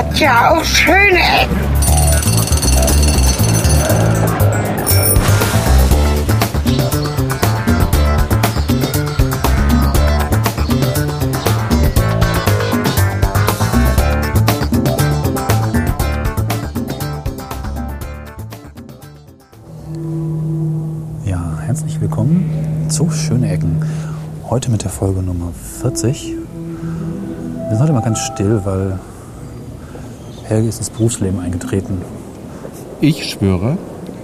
hat ja auch schöne Ecken. Ja, herzlich willkommen zu Schöne Ecken. Heute mit der Folge Nummer 40. Wir sind heute mal ganz still, weil Helge ist ins Berufsleben eingetreten. Ich schwöre,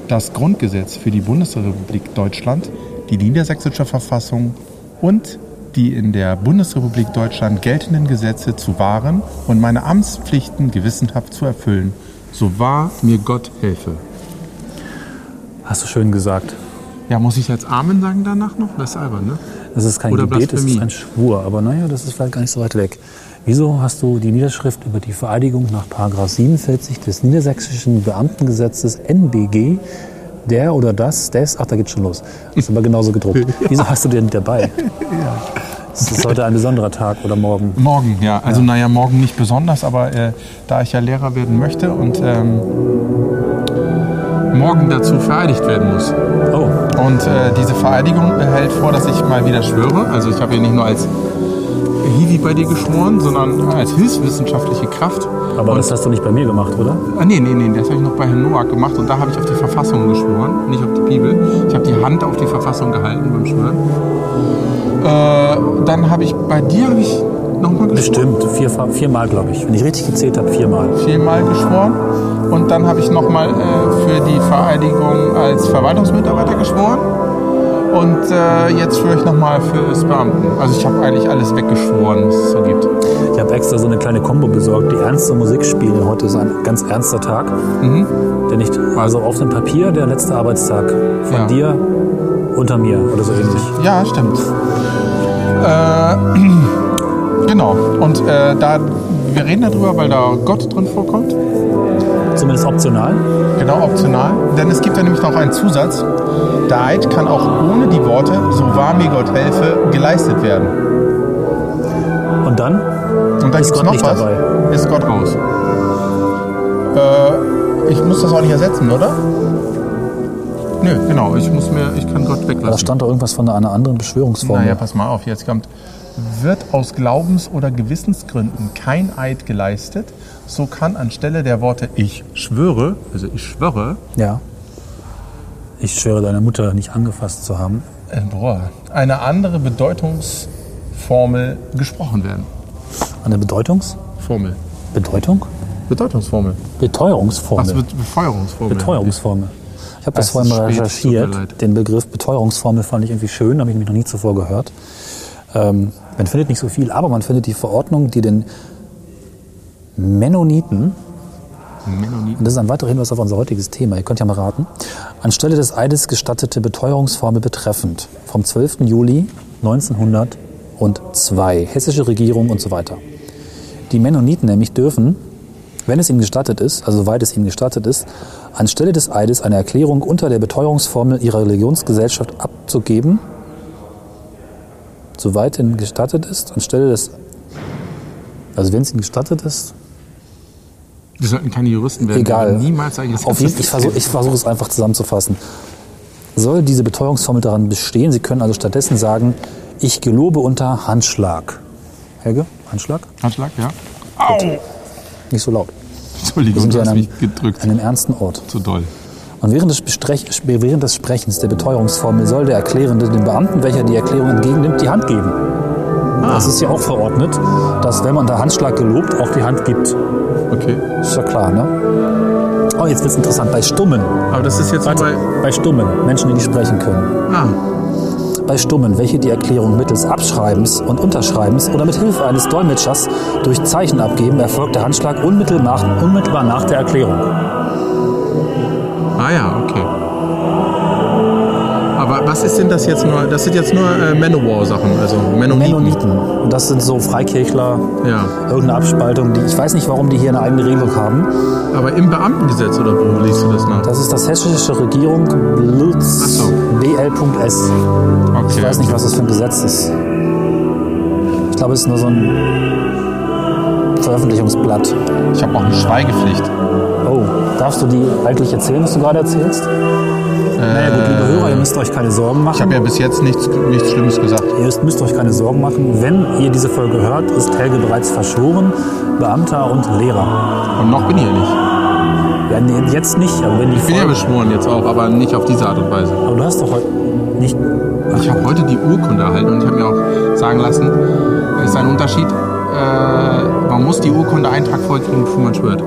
das Grundgesetz für die Bundesrepublik Deutschland, die niedersächsische Verfassung und die in der Bundesrepublik Deutschland geltenden Gesetze zu wahren und meine Amtspflichten gewissenhaft zu erfüllen. So wahr mir Gott helfe. Hast du schön gesagt. Ja, muss ich jetzt Amen sagen danach noch? Das ist albern, ne? Das ist kein Oder Gebet, das ist ein Schwur. Aber naja, das ist vielleicht gar nicht so weit weg. Wieso hast du die Niederschrift über die Vereidigung nach § 47 des Niedersächsischen Beamtengesetzes NBG, der oder das, des, ach, da geht's schon los. Das ist aber genauso gedruckt. Wieso hast du den nicht dabei? Es ist heute ein besonderer Tag oder morgen. Morgen, ja. Also naja, morgen nicht besonders, aber äh, da ich ja Lehrer werden möchte und ähm, morgen dazu vereidigt werden muss. Oh, Und äh, diese Vereidigung hält vor, dass ich mal wieder schwöre. Also ich habe hier nicht nur als Hiwi bei dir geschworen, sondern als hilfswissenschaftliche Kraft. aber und, das hast du nicht bei mir gemacht, oder? ah, nee, nee, nee, das habe ich noch bei Herrn Noack gemacht und da habe ich auf die Verfassung geschworen, nicht auf die Bibel. Ich habe die Hand auf die Verfassung gehalten beim Schwören. Äh, dann habe ich bei dir habe ich nochmal geschworen. Bestimmt, vier, viermal, glaube ich. Wenn ich richtig gezählt habe, viermal. viermal geschworen. Und dann habe ich nochmal äh, für die Vereidigung als Verwaltungsmitarbeiter geschworen. Und äh, jetzt schwöre ich nochmal fürs Beamten. Also ich habe eigentlich alles weggeschworen, was es so gibt. Ich habe extra so eine kleine Combo besorgt, die ernste Musik spielen. Heute ist ein ganz ernster Tag. Mhm. Der nicht, also auf dem Papier der letzte Arbeitstag. Von Ja. dir unter mir oder so ähnlich. Ja, stimmt. Äh, genau. Und äh, da, wir reden darüber, weil da Gott drin vorkommt. Zumindest optional. Genau, optional. Denn es gibt ja nämlich noch einen Zusatz. Der Eid kann auch ohne die Worte, so wahr mir Gott helfe, geleistet werden. Und dann? Und da Ist Gott noch nicht was. dabei? Ist Gott raus. Äh, ich muss das auch nicht ersetzen, oder? Nö, genau. Ich muss mir, ich kann Gott Da weglassen. stand da irgendwas von einer anderen Beschwörungsform. Naja, pass mal auf, jetzt kommt. Wird aus Glaubens- oder Gewissensgründen kein Eid geleistet, so kann anstelle der Worte ich schwöre, also ich schwöre, ja. Ich schwöre deine Mutter nicht angefasst zu haben. boah, eine andere Bedeutungsformel gesprochen werden. Eine Bedeutungs? Formel. Bedeutung? Bedeutungsformel. Beteuerungsformel. Was? Be Befeuerungsformel. Beteuerungsformel. Ich habe das vorhin mal recherchiert. Den Begriff Beteuerungsformel fand ich irgendwie schön, habe ich mich noch nie zuvor gehört. Ähm, man findet nicht so viel, aber man findet die Verordnung, die den Mennoniten, Mennoniten. und das ist ein weiterer Hinweis auf unser heutiges Thema, ihr könnt ja mal raten, anstelle des Eides gestattete Beteuerungsformel betreffend vom 12. Juli 1902, hessische Regierung und so weiter. Die Mennoniten nämlich dürfen, wenn es ihnen gestattet ist, also soweit es ihnen gestattet ist, anstelle des Eides eine Erklärung unter der Beteuerungsformel ihrer Religionsgesellschaft abzugeben, soweit ihnen gestattet ist, anstelle des, also wenn es ihnen gestattet ist, Wir sollten keine Juristen werden. Egal. Wir Niemals sagen, Auf jeden, ich versuche versuch es einfach zusammenzufassen. Soll diese Beteuerungsformel daran bestehen? Sie können also stattdessen sagen, ich gelobe unter Handschlag. Helge, Handschlag? Handschlag, ja. Au! Nicht so laut. Wir Entschuldigung, sind du an hast einem, mich gedrückt. an einem ernsten Ort. Zu doll. Und während des, Besprech, während des Sprechens der Beteuerungsformel soll der Erklärende dem Beamten, welcher die Erklärung entgegennimmt, die Hand geben. Das ist ja auch verordnet, dass wenn man da Handschlag gelobt, auch die Hand gibt. Okay. Ist ja klar, ne? Oh, jetzt wird's interessant. Bei Stummen. Aber das ist jetzt Warte, bei. bei Stummen, Menschen, die nicht sprechen können. Ah, Bei Stummen, welche die Erklärung mittels Abschreibens und Unterschreibens oder mit Hilfe eines Dolmetschers durch Zeichen abgeben, erfolgt der Handschlag unmittelbar, unmittelbar nach der Erklärung. ah ja, was ist denn das jetzt nur? Das sind jetzt nur äh, Manowar-Sachen, also Mennoniten. Mennoniten. Und das sind so Freikirchler, Ja. irgendeine Abspaltung, die ich weiß nicht, warum die hier eine eigene Regelung haben. Aber im Beamtengesetz oder wo liest du das nach? Das ist das hessische Regierung Lutz so. BL.S. Okay. Ich weiß nicht, was das für ein Gesetz ist. Ich glaube, es ist nur so ein. Veröffentlichungsblatt. Ich habe auch eine Schweigepflicht. Oh, darfst du die eigentlich erzählen, was du gerade erzählst? Naja gut, liebe Hörer, ihr müsst euch keine Sorgen machen. Ich habe ja bis jetzt nichts, nichts Schlimmes gesagt. Ihr müsst- euch keine Sorgen machen. Wenn ihr diese Folge hört, ist Helge bereits verschoren, Beamter und Lehrer. Und noch bin ich ja nicht. Ja, nee, jetzt nicht, aber wenn die Ich bin ja Folge... beschworen jetzt auch, aber nicht auf diese Art und Weise. Aber du hast doch heute nicht... Ich habe heute die Urkunde erhalten und ich habe mir auch sagen lassen, es ist ein Unterschied. Äh, man muss die Urkunde einen Tag vorher kriegen, bevor man schwört.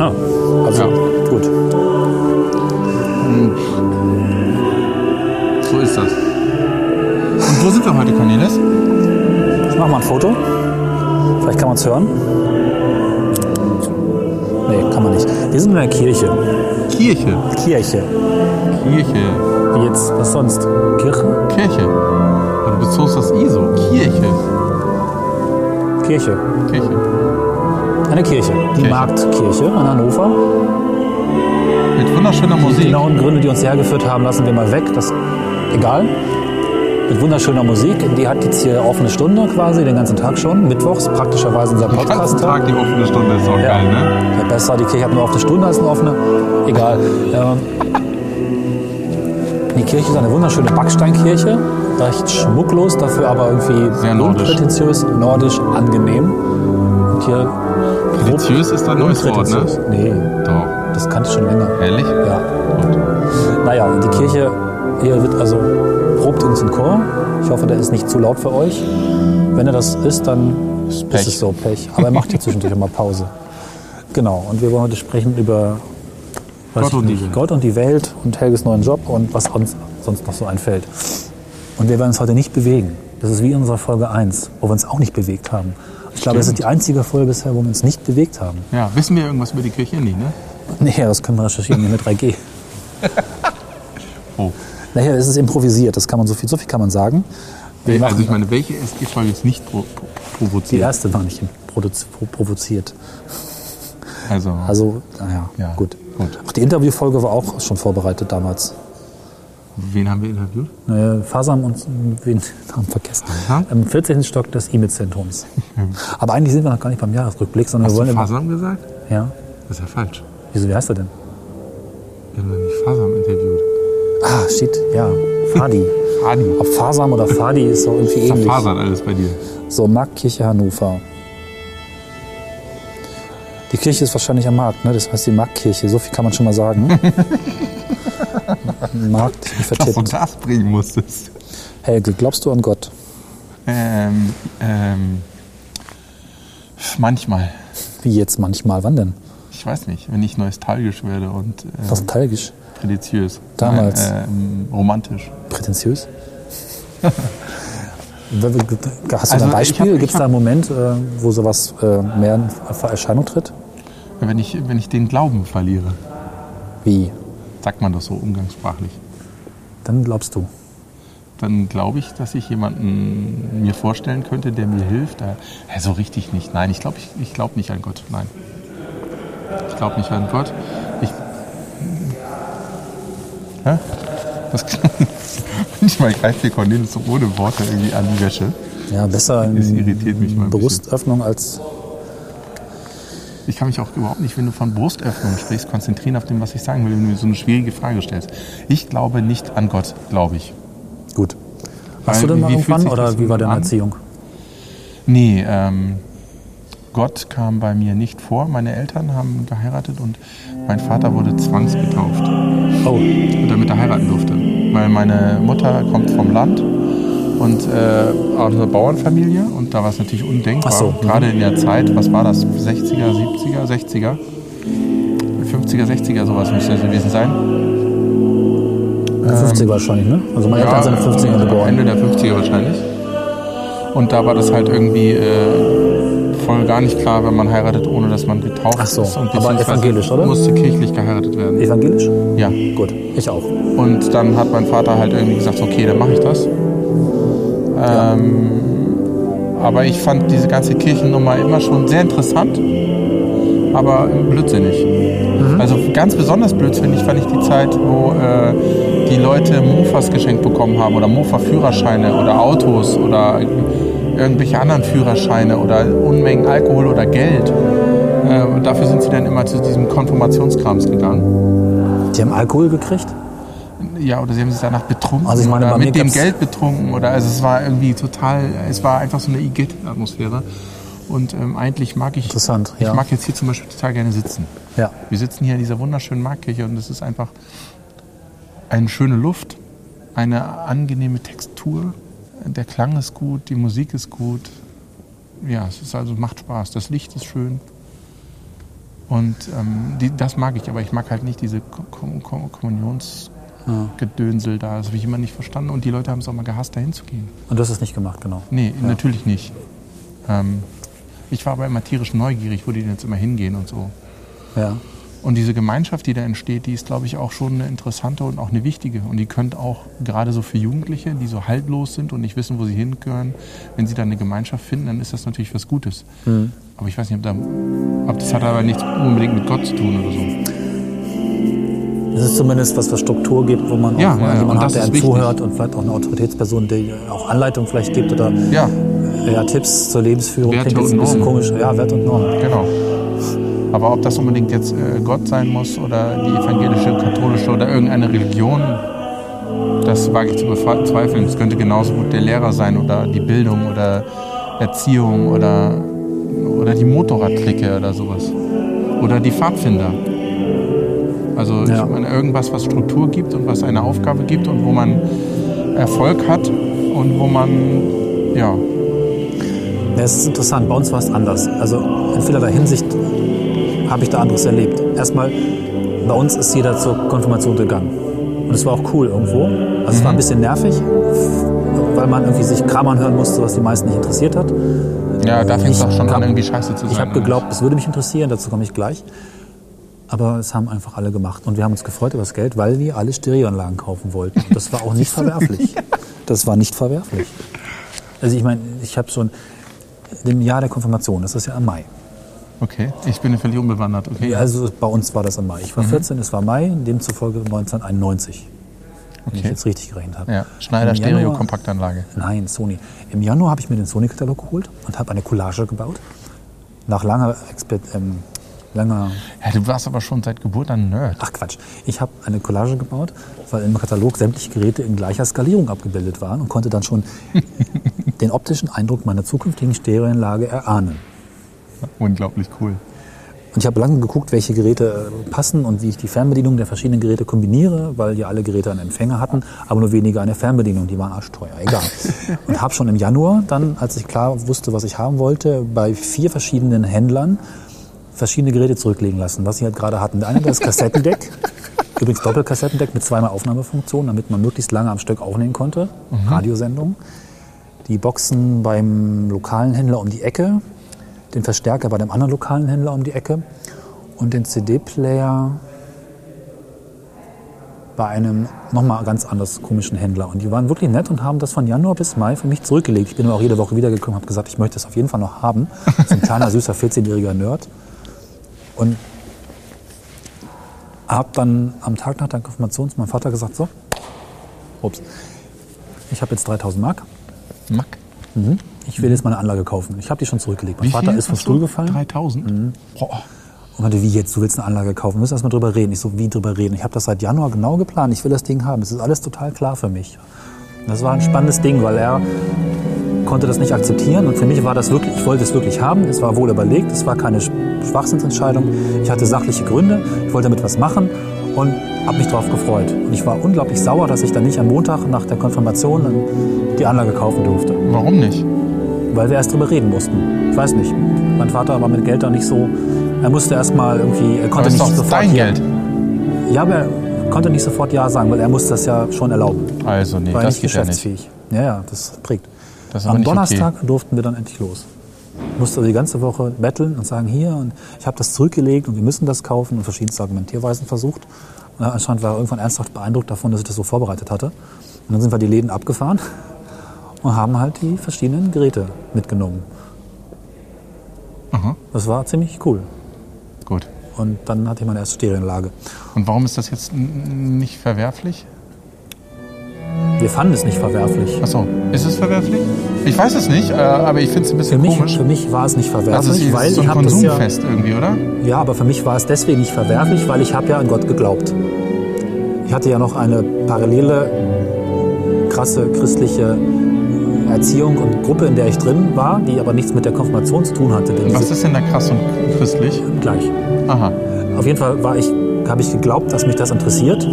Ah, also Ja. gut. So ist das. Und wo sind wir heute, Cornelis? Ich mach mal ein Foto. Vielleicht kann man es hören. Nee, kann man nicht. Wir sind in der Kirche. Kirche. Kirche. Kirche. Wie jetzt, was sonst? Kirche? Kirche. Du bezogst das ISO. Kirche. Kirche. Kirche. Eine Kirche. Die Kirche. Marktkirche in Hannover. Mit wunderschöner Die Musik. genauen Gründe, die uns hergeführt haben, lassen wir mal weg. Das egal. Mit wunderschöner Musik. Die hat jetzt hier offene Stunde quasi, den ganzen Tag schon. Mittwochs, praktischerweise unser Den ganzen Podcast. Tag die offene Stunde ist auch Ja. geil, ne? Ja, besser, die Kirche hat nur offene Stunde als eine offene. Egal. Ähm, die Kirche ist eine wunderschöne Backsteinkirche. Recht schmucklos, dafür aber irgendwie Sehr nordisch. unprätentiös, nordisch, angenehm. Und hier Prätentiös ist ein neues Wort, ne? Nee, Doch. Das kannte ich schon länger. Ehrlich? Ja. Gut. Naja, und die Kirche hier wird also probt uns ein Chor. Ich hoffe, der ist nicht zu laut für euch. Wenn er das ist, dann ist, Pech. es so Pech. Aber er macht hier zwischendurch immer Pause. Genau, und wir wollen heute sprechen über Gott und die nicht, Welt. Gott und die Welt und Helges neuen Job und was uns sonst noch so einfällt. Und wir werden uns heute nicht bewegen. Das ist wie in unserer Folge 1, wo wir uns auch nicht bewegt haben. Ich glaube, das ist die einzige Folge bisher, wo wir uns nicht bewegt haben. Ja, wissen wir irgendwas über die Kirche? Nee, ne? Nee, das können wir recherchieren hier mit 3G. Oh. Naja, es ist improvisiert, das kann man so viel, so viel kann man sagen. Wir Also ich meine, welche SG-Folge ist nicht pro pro die provoziert? erste war nicht pro- provoziert. Also, Also, naja, Ja, gut. gut. Auch die Interviewfolge war auch schon vorbereitet damals. wen haben wir interviewt? Äh, Fasam und wen haben vergessen. Aha. Im 14. Stock des E-Mail-Zentrums. Aber eigentlich sind wir noch gar nicht beim Jahresrückblick, sondern Hast wir du wollen immer. Fasam gesagt? Ja. Das ist ja falsch. Wieso, wie heißt er denn? Wir haben nicht Fasam interviewt. Ah, shit, ja. Fadi. Adi. Ob Fasam oder Fadi ist doch irgendwie ähnlich. Zerfasert alles bei dir. So, Marktkirche Hannover. Die Kirche ist wahrscheinlich am Markt, ne? Das heißt die Marktkirche. So viel kann man schon mal sagen. Markt, ich Dass du vertippt. das bringen musstest. Helge, glaubst du an Gott? Ähm, ähm, manchmal. Wie jetzt manchmal? Wann denn? Ich weiß nicht, wenn ich nostalgisch werde und äh, Nostalgisch? prätentiös. Damals. Nein, ähm, romantisch. Prätentiös? Hast du Also, da ein Beispiel? Gibt es da einen Moment, äh, wo sowas äh, mehr in Erscheinung tritt? Wenn ich, wenn ich den Glauben verliere, Wie? sagt man das so umgangssprachlich, Dann glaubst du. dann glaube ich, dass ich jemanden mir vorstellen könnte, der mir hilft. Äh, so richtig nicht. Nein, ich glaube ich, ich glaub nicht an Gott. Nein. Ich glaube nicht an Gott. Ich. Hä? Was? Manchmal greift mir Cornelis so ohne Worte irgendwie an die Wäsche. Ja, besser Das irritiert mich mal. Brustöffnung als. Ich kann mich auch überhaupt nicht, wenn du von Brustöffnung sprichst, konzentrieren auf dem, was ich sagen will, wenn du mir so eine schwierige Frage stellst. Ich glaube nicht an Gott, glaube ich. Gut. Hast Weil, du denn mal irgendwann oder das wie war deine an? Erziehung? Nee, ähm, Gott kam bei mir nicht vor. Meine Eltern haben geheiratet und mein Vater wurde zwangsgetauft, Oh, damit er heiraten durfte. Weil meine Mutter kommt vom Land und äh, aus einer Bauernfamilie und da war es natürlich undenkbar. Ach so. Gerade in der Zeit, was war das? 60er, 70er, 60er? 50er, 60er, sowas müsste das gewesen sein. 50 wahrscheinlich, ne? Also meine Eltern sind in den 50ern äh, geboren. Ende der 50er wahrscheinlich. Und da war das halt irgendwie äh, voll gar nicht klar, wenn man heiratet, ohne dass man getauft Ach so, ist. Und aber evangelisch, oder? Musste kirchlich geheiratet werden. Evangelisch? Ja. Gut, ich auch. Und dann hat mein Vater halt irgendwie gesagt, okay, dann mache ich das. Ähm, aber ich fand diese ganze Kirchennummer immer schon sehr interessant, aber blödsinnig. Also ganz besonders blödsinnig fand ich die Zeit, wo äh, die Leute Mofas geschenkt bekommen haben oder Mofa-Führerscheine oder Autos oder irgendwelche anderen Führerscheine oder Unmengen Alkohol oder Geld. Äh, dafür sind sie dann immer zu diesem Konfirmationskrams gegangen. Die haben Alkohol gekriegt? Ja, oder sie haben sich danach betrunken Also ich meine, oder mit dem Geld betrunken oder also es war irgendwie total, es war einfach so eine Igitt-Atmosphäre. Und ähm, eigentlich mag ich, Interessant, ich ja. mag jetzt hier zum Beispiel total gerne sitzen. Ja. Wir sitzen hier in dieser wunderschönen Marktkirche und es ist einfach eine schöne Luft, eine angenehme Textur. Der Klang ist gut, die Musik ist gut. Ja, es ist also macht Spaß. Das Licht ist schön. Und ähm, die, das mag ich, aber ich mag halt nicht diese Kom Kom Kommunionsgedönsel da. Das habe ich immer nicht verstanden. Und die Leute haben es auch mal gehasst, da hinzugehen. Und du hast es nicht gemacht, genau. Nee, natürlich nicht. Ähm, ich war aber immer tierisch neugierig, wo die denn jetzt immer hingehen und so. Ja. Und diese Gemeinschaft, die da entsteht, die ist, glaube ich, auch schon eine interessante und auch eine wichtige. Und die könnte auch gerade so für Jugendliche, die so haltlos sind und nicht wissen, wo sie hingehören, wenn sie da eine Gemeinschaft finden, dann ist das natürlich was Gutes. Mhm. Aber ich weiß nicht, ob, da, ob das hat aber nichts unbedingt mit Gott zu tun oder so. Es ist zumindest was, was Struktur gibt, wo man auch Ja, mal ja, jemanden hat, das der einem wichtig. zuhört und vielleicht auch eine Autoritätsperson, die auch Anleitung vielleicht gibt oder Ja, ja, Tipps zur Lebensführung. Werte Klingt jetzt ein bisschen komisch. Ja, Wert und Normen. genau. Aber ob das unbedingt jetzt äh, Gott sein muss oder die evangelische, katholische oder irgendeine Religion, das wage ich zu bezweifeln. Es könnte genauso gut der Lehrer sein oder die Bildung oder Erziehung oder, oder die Motorradklicke oder sowas. Oder die Pfadfinder. Also Ja. ich meine, irgendwas, was Struktur gibt und was eine Aufgabe gibt und wo man Erfolg hat und wo man, ja, Ja, es ist interessant. Bei uns war es anders. Also in vielerlei Hinsicht habe ich da anderes erlebt. Erstmal, bei uns ist jeder zur Konfirmation gegangen. Und es war auch cool irgendwo. Also es war ein bisschen nervig, weil man irgendwie sich Kram anhören musste, was die meisten nicht interessiert hat. ja da fängt es auch schon an, irgendwie scheiße zu sein. Ich habe geglaubt, es würde mich interessieren, dazu komme ich gleich. Aber es haben einfach alle gemacht. Und wir haben uns gefreut über das Geld, weil wir alle Stereoanlagen kaufen wollten. Das war auch nicht verwerflich. Das war nicht verwerflich. Also ich meine, ich habe schon im Jahr der Konfirmation, das ist ja im Mai. Okay, ich bin völlig unbewandert. Okay, Also bei uns war das im Mai. Ich Mhm. war 14, es war Mai, demzufolge 1991. Wenn ich Okay. jetzt richtig gerechnet habe. Ja, Schneider Im Stereo Januar- Kompaktanlage. Nein, Sony. Im Januar habe ich mir den Sony-Katalog geholt und habe eine Collage gebaut. Nach langer, Exper ähm, langer Ja, du warst aber schon seit Geburt ein Nerd. Ach Quatsch. Ich habe eine Collage gebaut, weil im Katalog sämtliche Geräte in gleicher Skalierung abgebildet waren und konnte dann schon den optischen Eindruck meiner zukünftigen Stereoanlage erahnen. Unglaublich cool. Und ich habe lange geguckt, welche Geräte äh, passen und wie ich die Fernbedienung der verschiedenen Geräte kombiniere, weil ja alle Geräte einen Empfänger hatten, aber nur wenige eine Fernbedienung. Die waren arschteuer, egal. Und habe schon im Januar dann, als ich klar wusste, was ich haben wollte, bei vier verschiedenen Händlern verschiedene Geräte zurücklegen lassen, was sie halt gerade hatten. Der eine das Kassettendeck, übrigens Doppelkassettendeck mit zweimal Aufnahmefunktion, damit man möglichst lange am Stück aufnehmen konnte, Radiosendung. Die Boxen beim lokalen Händler um die Ecke, den Verstärker bei dem anderen lokalen Händler um die Ecke und den CD-Player bei einem nochmal ganz anders komischen Händler. Und die waren wirklich nett und haben das von Januar bis Mai für mich zurückgelegt. Ich bin aber auch jede Woche wiedergekommen und habe gesagt, ich möchte das auf jeden Fall noch haben. So ein kleiner, süßer, 14-jähriger Nerd. Und habe dann am Tag nach der Konfirmation zu meinem Vater gesagt, so, ups, ich habe jetzt 3000 Mark. Mack. Ich will jetzt mal eine Anlage kaufen. Ich habe die schon zurückgelegt. Mein Wie Vater viel ist vom Stuhl gefallen. 3000? Boah. Und meinte, wie jetzt, du willst eine Anlage kaufen, wir müssen erst mal drüber reden. Ich so, wie drüber reden? Ich habe das seit Januar genau geplant, ich will das Ding haben. Es ist alles total klar für mich. Das war ein spannendes Ding, weil er konnte das nicht akzeptieren und für mich war das wirklich, ich wollte es wirklich haben, es war wohl überlegt, es war keine Sch- Schwachsinnsentscheidung, ich hatte sachliche Gründe, ich wollte damit was machen und habe mich darauf gefreut. Und ich war unglaublich sauer, dass ich dann nicht am Montag nach der Konfirmation die Anlage kaufen durfte Warum nicht? Weil wir erst drüber reden mussten. Ich weiß nicht. Mein Vater war mit Geld da nicht so. Er musste erst mal irgendwie, er Aber konnte ist nicht doch sofort dein ja, Geld. Ja, aber er konnte nicht sofort ja sagen, weil er musste das ja schon erlauben. Also, nee, war das nicht geht ja nicht. geschäftsfähig. Ja, ja, das prägt. Das ist aber Am Donnerstag durften wir dann endlich los. Musste also die ganze Woche betteln und sagen, hier, und ich habe das zurückgelegt und wir müssen das kaufen und verschiedenste Argumentierweisen versucht. Und anscheinend war er irgendwann ernsthaft beeindruckt davon, dass ich das so vorbereitet hatte. Und dann sind wir die Läden abgefahren und haben halt die verschiedenen Geräte mitgenommen. Aha, Das war ziemlich cool. gut. Und dann hatte ich meine erste Stereoanlage. Und warum ist das jetzt nicht verwerflich? Wir fanden es nicht verwerflich. Achso, ist es verwerflich? Ich weiß es nicht, äh, aber ich finde es ein Für bisschen mich, komisch. für mich war es nicht Also verwerflich, es ist weil so ich ein habe das ja, irgendwie, oder? ja, aber für mich war es deswegen nicht verwerflich, weil ich habe ja an Gott geglaubt. Ich hatte ja noch eine parallele, krasse christliche Erziehung und Gruppe, in der ich drin war, die aber nichts mit der Konfirmation zu tun hatte. Was ist denn da krass und christlich? gleich. Aha. Auf jeden Fall war ich, habe ich geglaubt, dass mich das interessiert.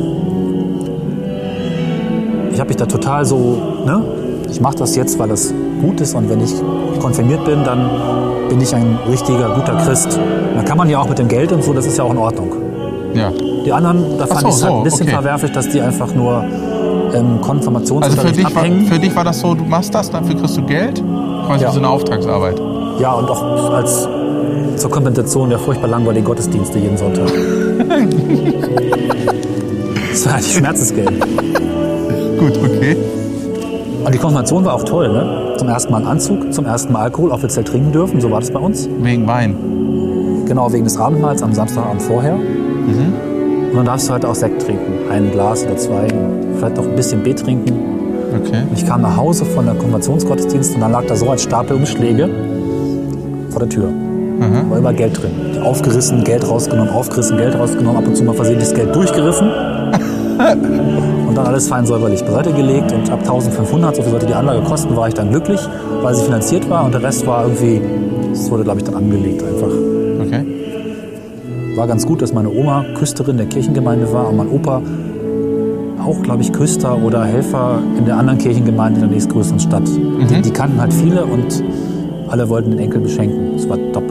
Ich habe mich da total so, ne? Ich mache das jetzt, weil es gut ist und wenn ich konfirmiert bin, dann bin ich ein richtiger, guter Christ. Da kann man ja auch mit dem Geld und so, das ist ja auch in Ordnung. Ja. Die anderen, da fand so, ich es halt so, ein bisschen okay. verwerflich, dass die einfach nur ähm, Also Konfirmationsunterricht für dich, war, abhängen. für dich war das so, du machst das, dafür kriegst du Geld? Quasi Ja. so eine Auftragsarbeit. ja, und auch als zur Kompensation der furchtbar langweiligen Gottesdienste jeden Sonntag. das war eigentlich Schmerzensgeld. Gut, okay. Und die Konfirmation war auch toll, ne? Zum ersten Mal ein Anzug, zum ersten Mal Alkohol offiziell trinken dürfen, so war das bei uns. Wegen Wein. Genau, wegen des Abendmahls am Samstagabend vorher. Und dann darfst du halt auch Sekt trinken. Ein Glas oder zwei, vielleicht auch ein bisschen B trinken. Okay. Und ich kam nach Hause von der Konfirmationsgottesdienst und dann lag da so ein Stapel Umschläge vor der Tür. Da war immer Geld drin. Aufgerissen, Geld rausgenommen, aufgerissen, Geld rausgenommen, ab und zu mal versehentlich das Geld durchgerissen. und dann alles fein säuberlich beiseite gelegt. Und ab 1500, so viel sollte die Anlage kosten, war ich dann glücklich, weil sie finanziert war. Und der Rest war irgendwie, das wurde, glaube ich, dann angelegt einfach. Okay. War ganz gut, dass meine Oma Küsterin der Kirchengemeinde war und mein Opa auch, glaube ich, Küster oder Helfer in der anderen Kirchengemeinde in der nächstgrößeren Stadt. Die, die kannten halt viele und alle wollten den Enkel beschenken. Das war top.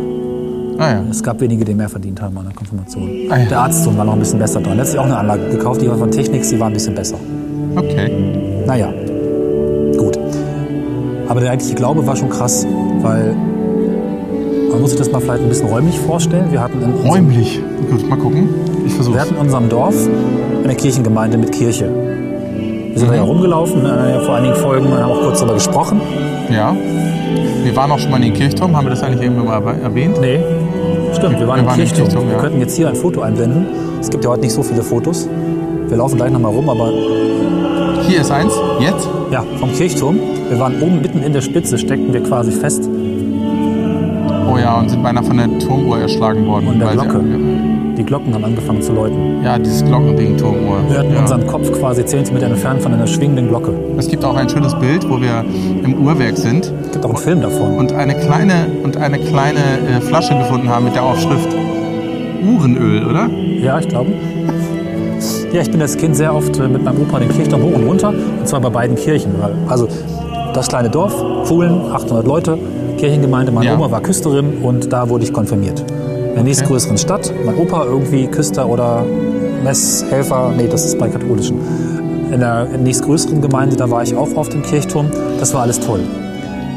Ah ja. Es gab wenige, die mehr verdient haben an der Konfirmation. Ah ja. Der Arztsohn war noch ein bisschen besser dran. Sich auch eine Anlage gekauft, die war von Technics, die war ein bisschen besser. Okay. Naja, gut. Aber der eigentliche Glaube war schon krass, weil man muss sich das mal vielleicht ein bisschen räumlich vorstellen. Wir hatten in Räumlich. Gut, mal gucken. Ich Wir versuch's. hatten in unserem Dorf eine Kirchengemeinde mit Kirche. Wir sind da ja rumgelaufen, äh, vor einigen Folgen, und haben auch kurz darüber gesprochen. Ja. Wir waren auch schon mal in den Kirchturm. Haben wir das eigentlich irgendwann mal erwäh- erwähnt? Nee, stimmt, wir waren im waren im Kirchturm. Kirchturm, Wir ja. könnten jetzt hier ein Foto einblenden. Es gibt ja heute nicht so viele Fotos. Wir laufen gleich nochmal rum, aber Hier ist eins. Jetzt? ja, vom Kirchturm. Wir waren oben mitten in der Spitze, steckten wir quasi fest. Oh ja, und sind beinahe von der Turmuhr erschlagen worden. Und der weil sie- Glocke. Die Glocken haben angefangen zu läuten. Ja, dieses Glockending, Turmuhr. Wir hatten ja. unseren Kopf quasi 10 cm entfernt von einer schwingenden Glocke. Es gibt auch ein schönes Bild, wo wir im Uhrwerk sind Es gibt auch einen Film davon. und eine kleine, und eine kleine äh, Flasche gefunden haben mit der Aufschrift Uhrenöl, oder? Ja, ich glaube. Ja, ich bin als Kind sehr oft äh, mit meinem Opa den Kirchturm hoch und runter. Und zwar bei beiden Kirchen. Also das kleine Dorf, Fuhlen, 800 Leute, Kirchengemeinde. Meine Ja. Oma war Küsterin und da wurde ich konfirmiert. In der nächstgrößeren Stadt. Mein Opa irgendwie Küster oder Messhelfer. Nee, das ist bei katholischen. In der nächstgrößeren Gemeinde, da war ich auch auf dem Kirchturm. Das war alles toll.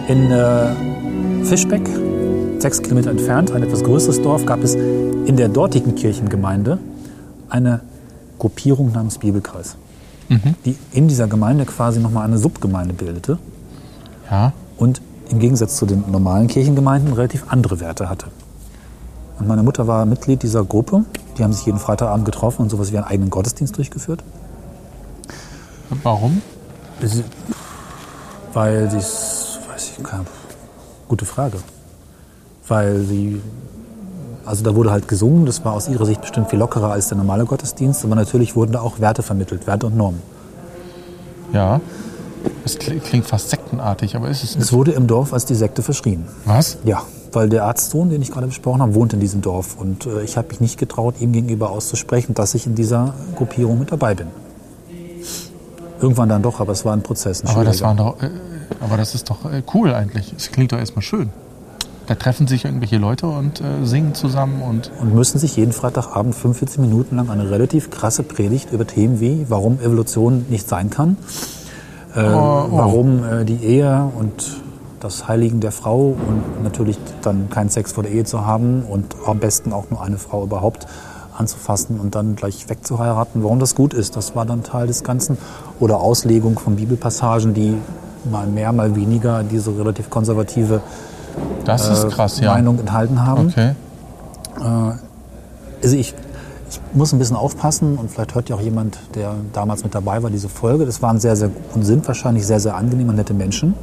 In äh, Fischbeck, sechs Kilometer entfernt, ein etwas größeres Dorf, gab es in der dortigen Kirchengemeinde eine Gruppierung namens Bibelkreis, die in dieser Gemeinde quasi nochmal eine Subgemeinde bildete Ja. und im Gegensatz zu den normalen Kirchengemeinden relativ andere Werte hatte. Und meine Mutter war Mitglied dieser Gruppe. Die haben sich jeden Freitagabend getroffen und sowas wie einen eigenen Gottesdienst durchgeführt. Warum? Sie- Weil sie es, weiß ich, keine, gute Frage. Weil sie, also da wurde halt gesungen, das war aus ihrer Sicht bestimmt viel lockerer als der normale Gottesdienst, aber natürlich wurden da auch Werte vermittelt, Werte und Normen. Ja. Es kli- klingt fast sektenartig, aber ist es nicht. Es wurde im Dorf als die Sekte verschrien. Was? Ja, weil der Arztsohn, den ich gerade besprochen habe, wohnt in diesem Dorf und äh, ich habe mich nicht getraut, ihm gegenüber auszusprechen, dass ich in dieser Gruppierung mit dabei bin. Irgendwann dann doch, aber es war ein Prozess. ein Aber das, waren doch, äh, aber das ist doch äh, cool eigentlich. Es klingt doch erstmal schön. Da treffen sich irgendwelche Leute und äh, singen zusammen und und müssen sich jeden Freitagabend 45 Minuten lang eine relativ krasse Predigt über Themen wie, warum Evolution nicht sein kann, äh, Oh, oh. warum äh, die Ehe und das Heiligen der Frau und natürlich dann keinen Sex vor der Ehe zu haben und am besten auch nur eine Frau überhaupt anzufassen und dann gleich wegzuheiraten, warum das gut ist. Das war dann Teil des Ganzen. Oder Auslegung von Bibelpassagen, die mal mehr, mal weniger diese relativ konservative äh, ist krass, ja. Meinung enthalten haben. Okay. Also ich, ich muss ein bisschen aufpassen und vielleicht hört ja auch jemand, der damals mit dabei war, diese Folge. Das waren sehr, sehr und sind wahrscheinlich sehr, sehr angenehme und nette Menschen.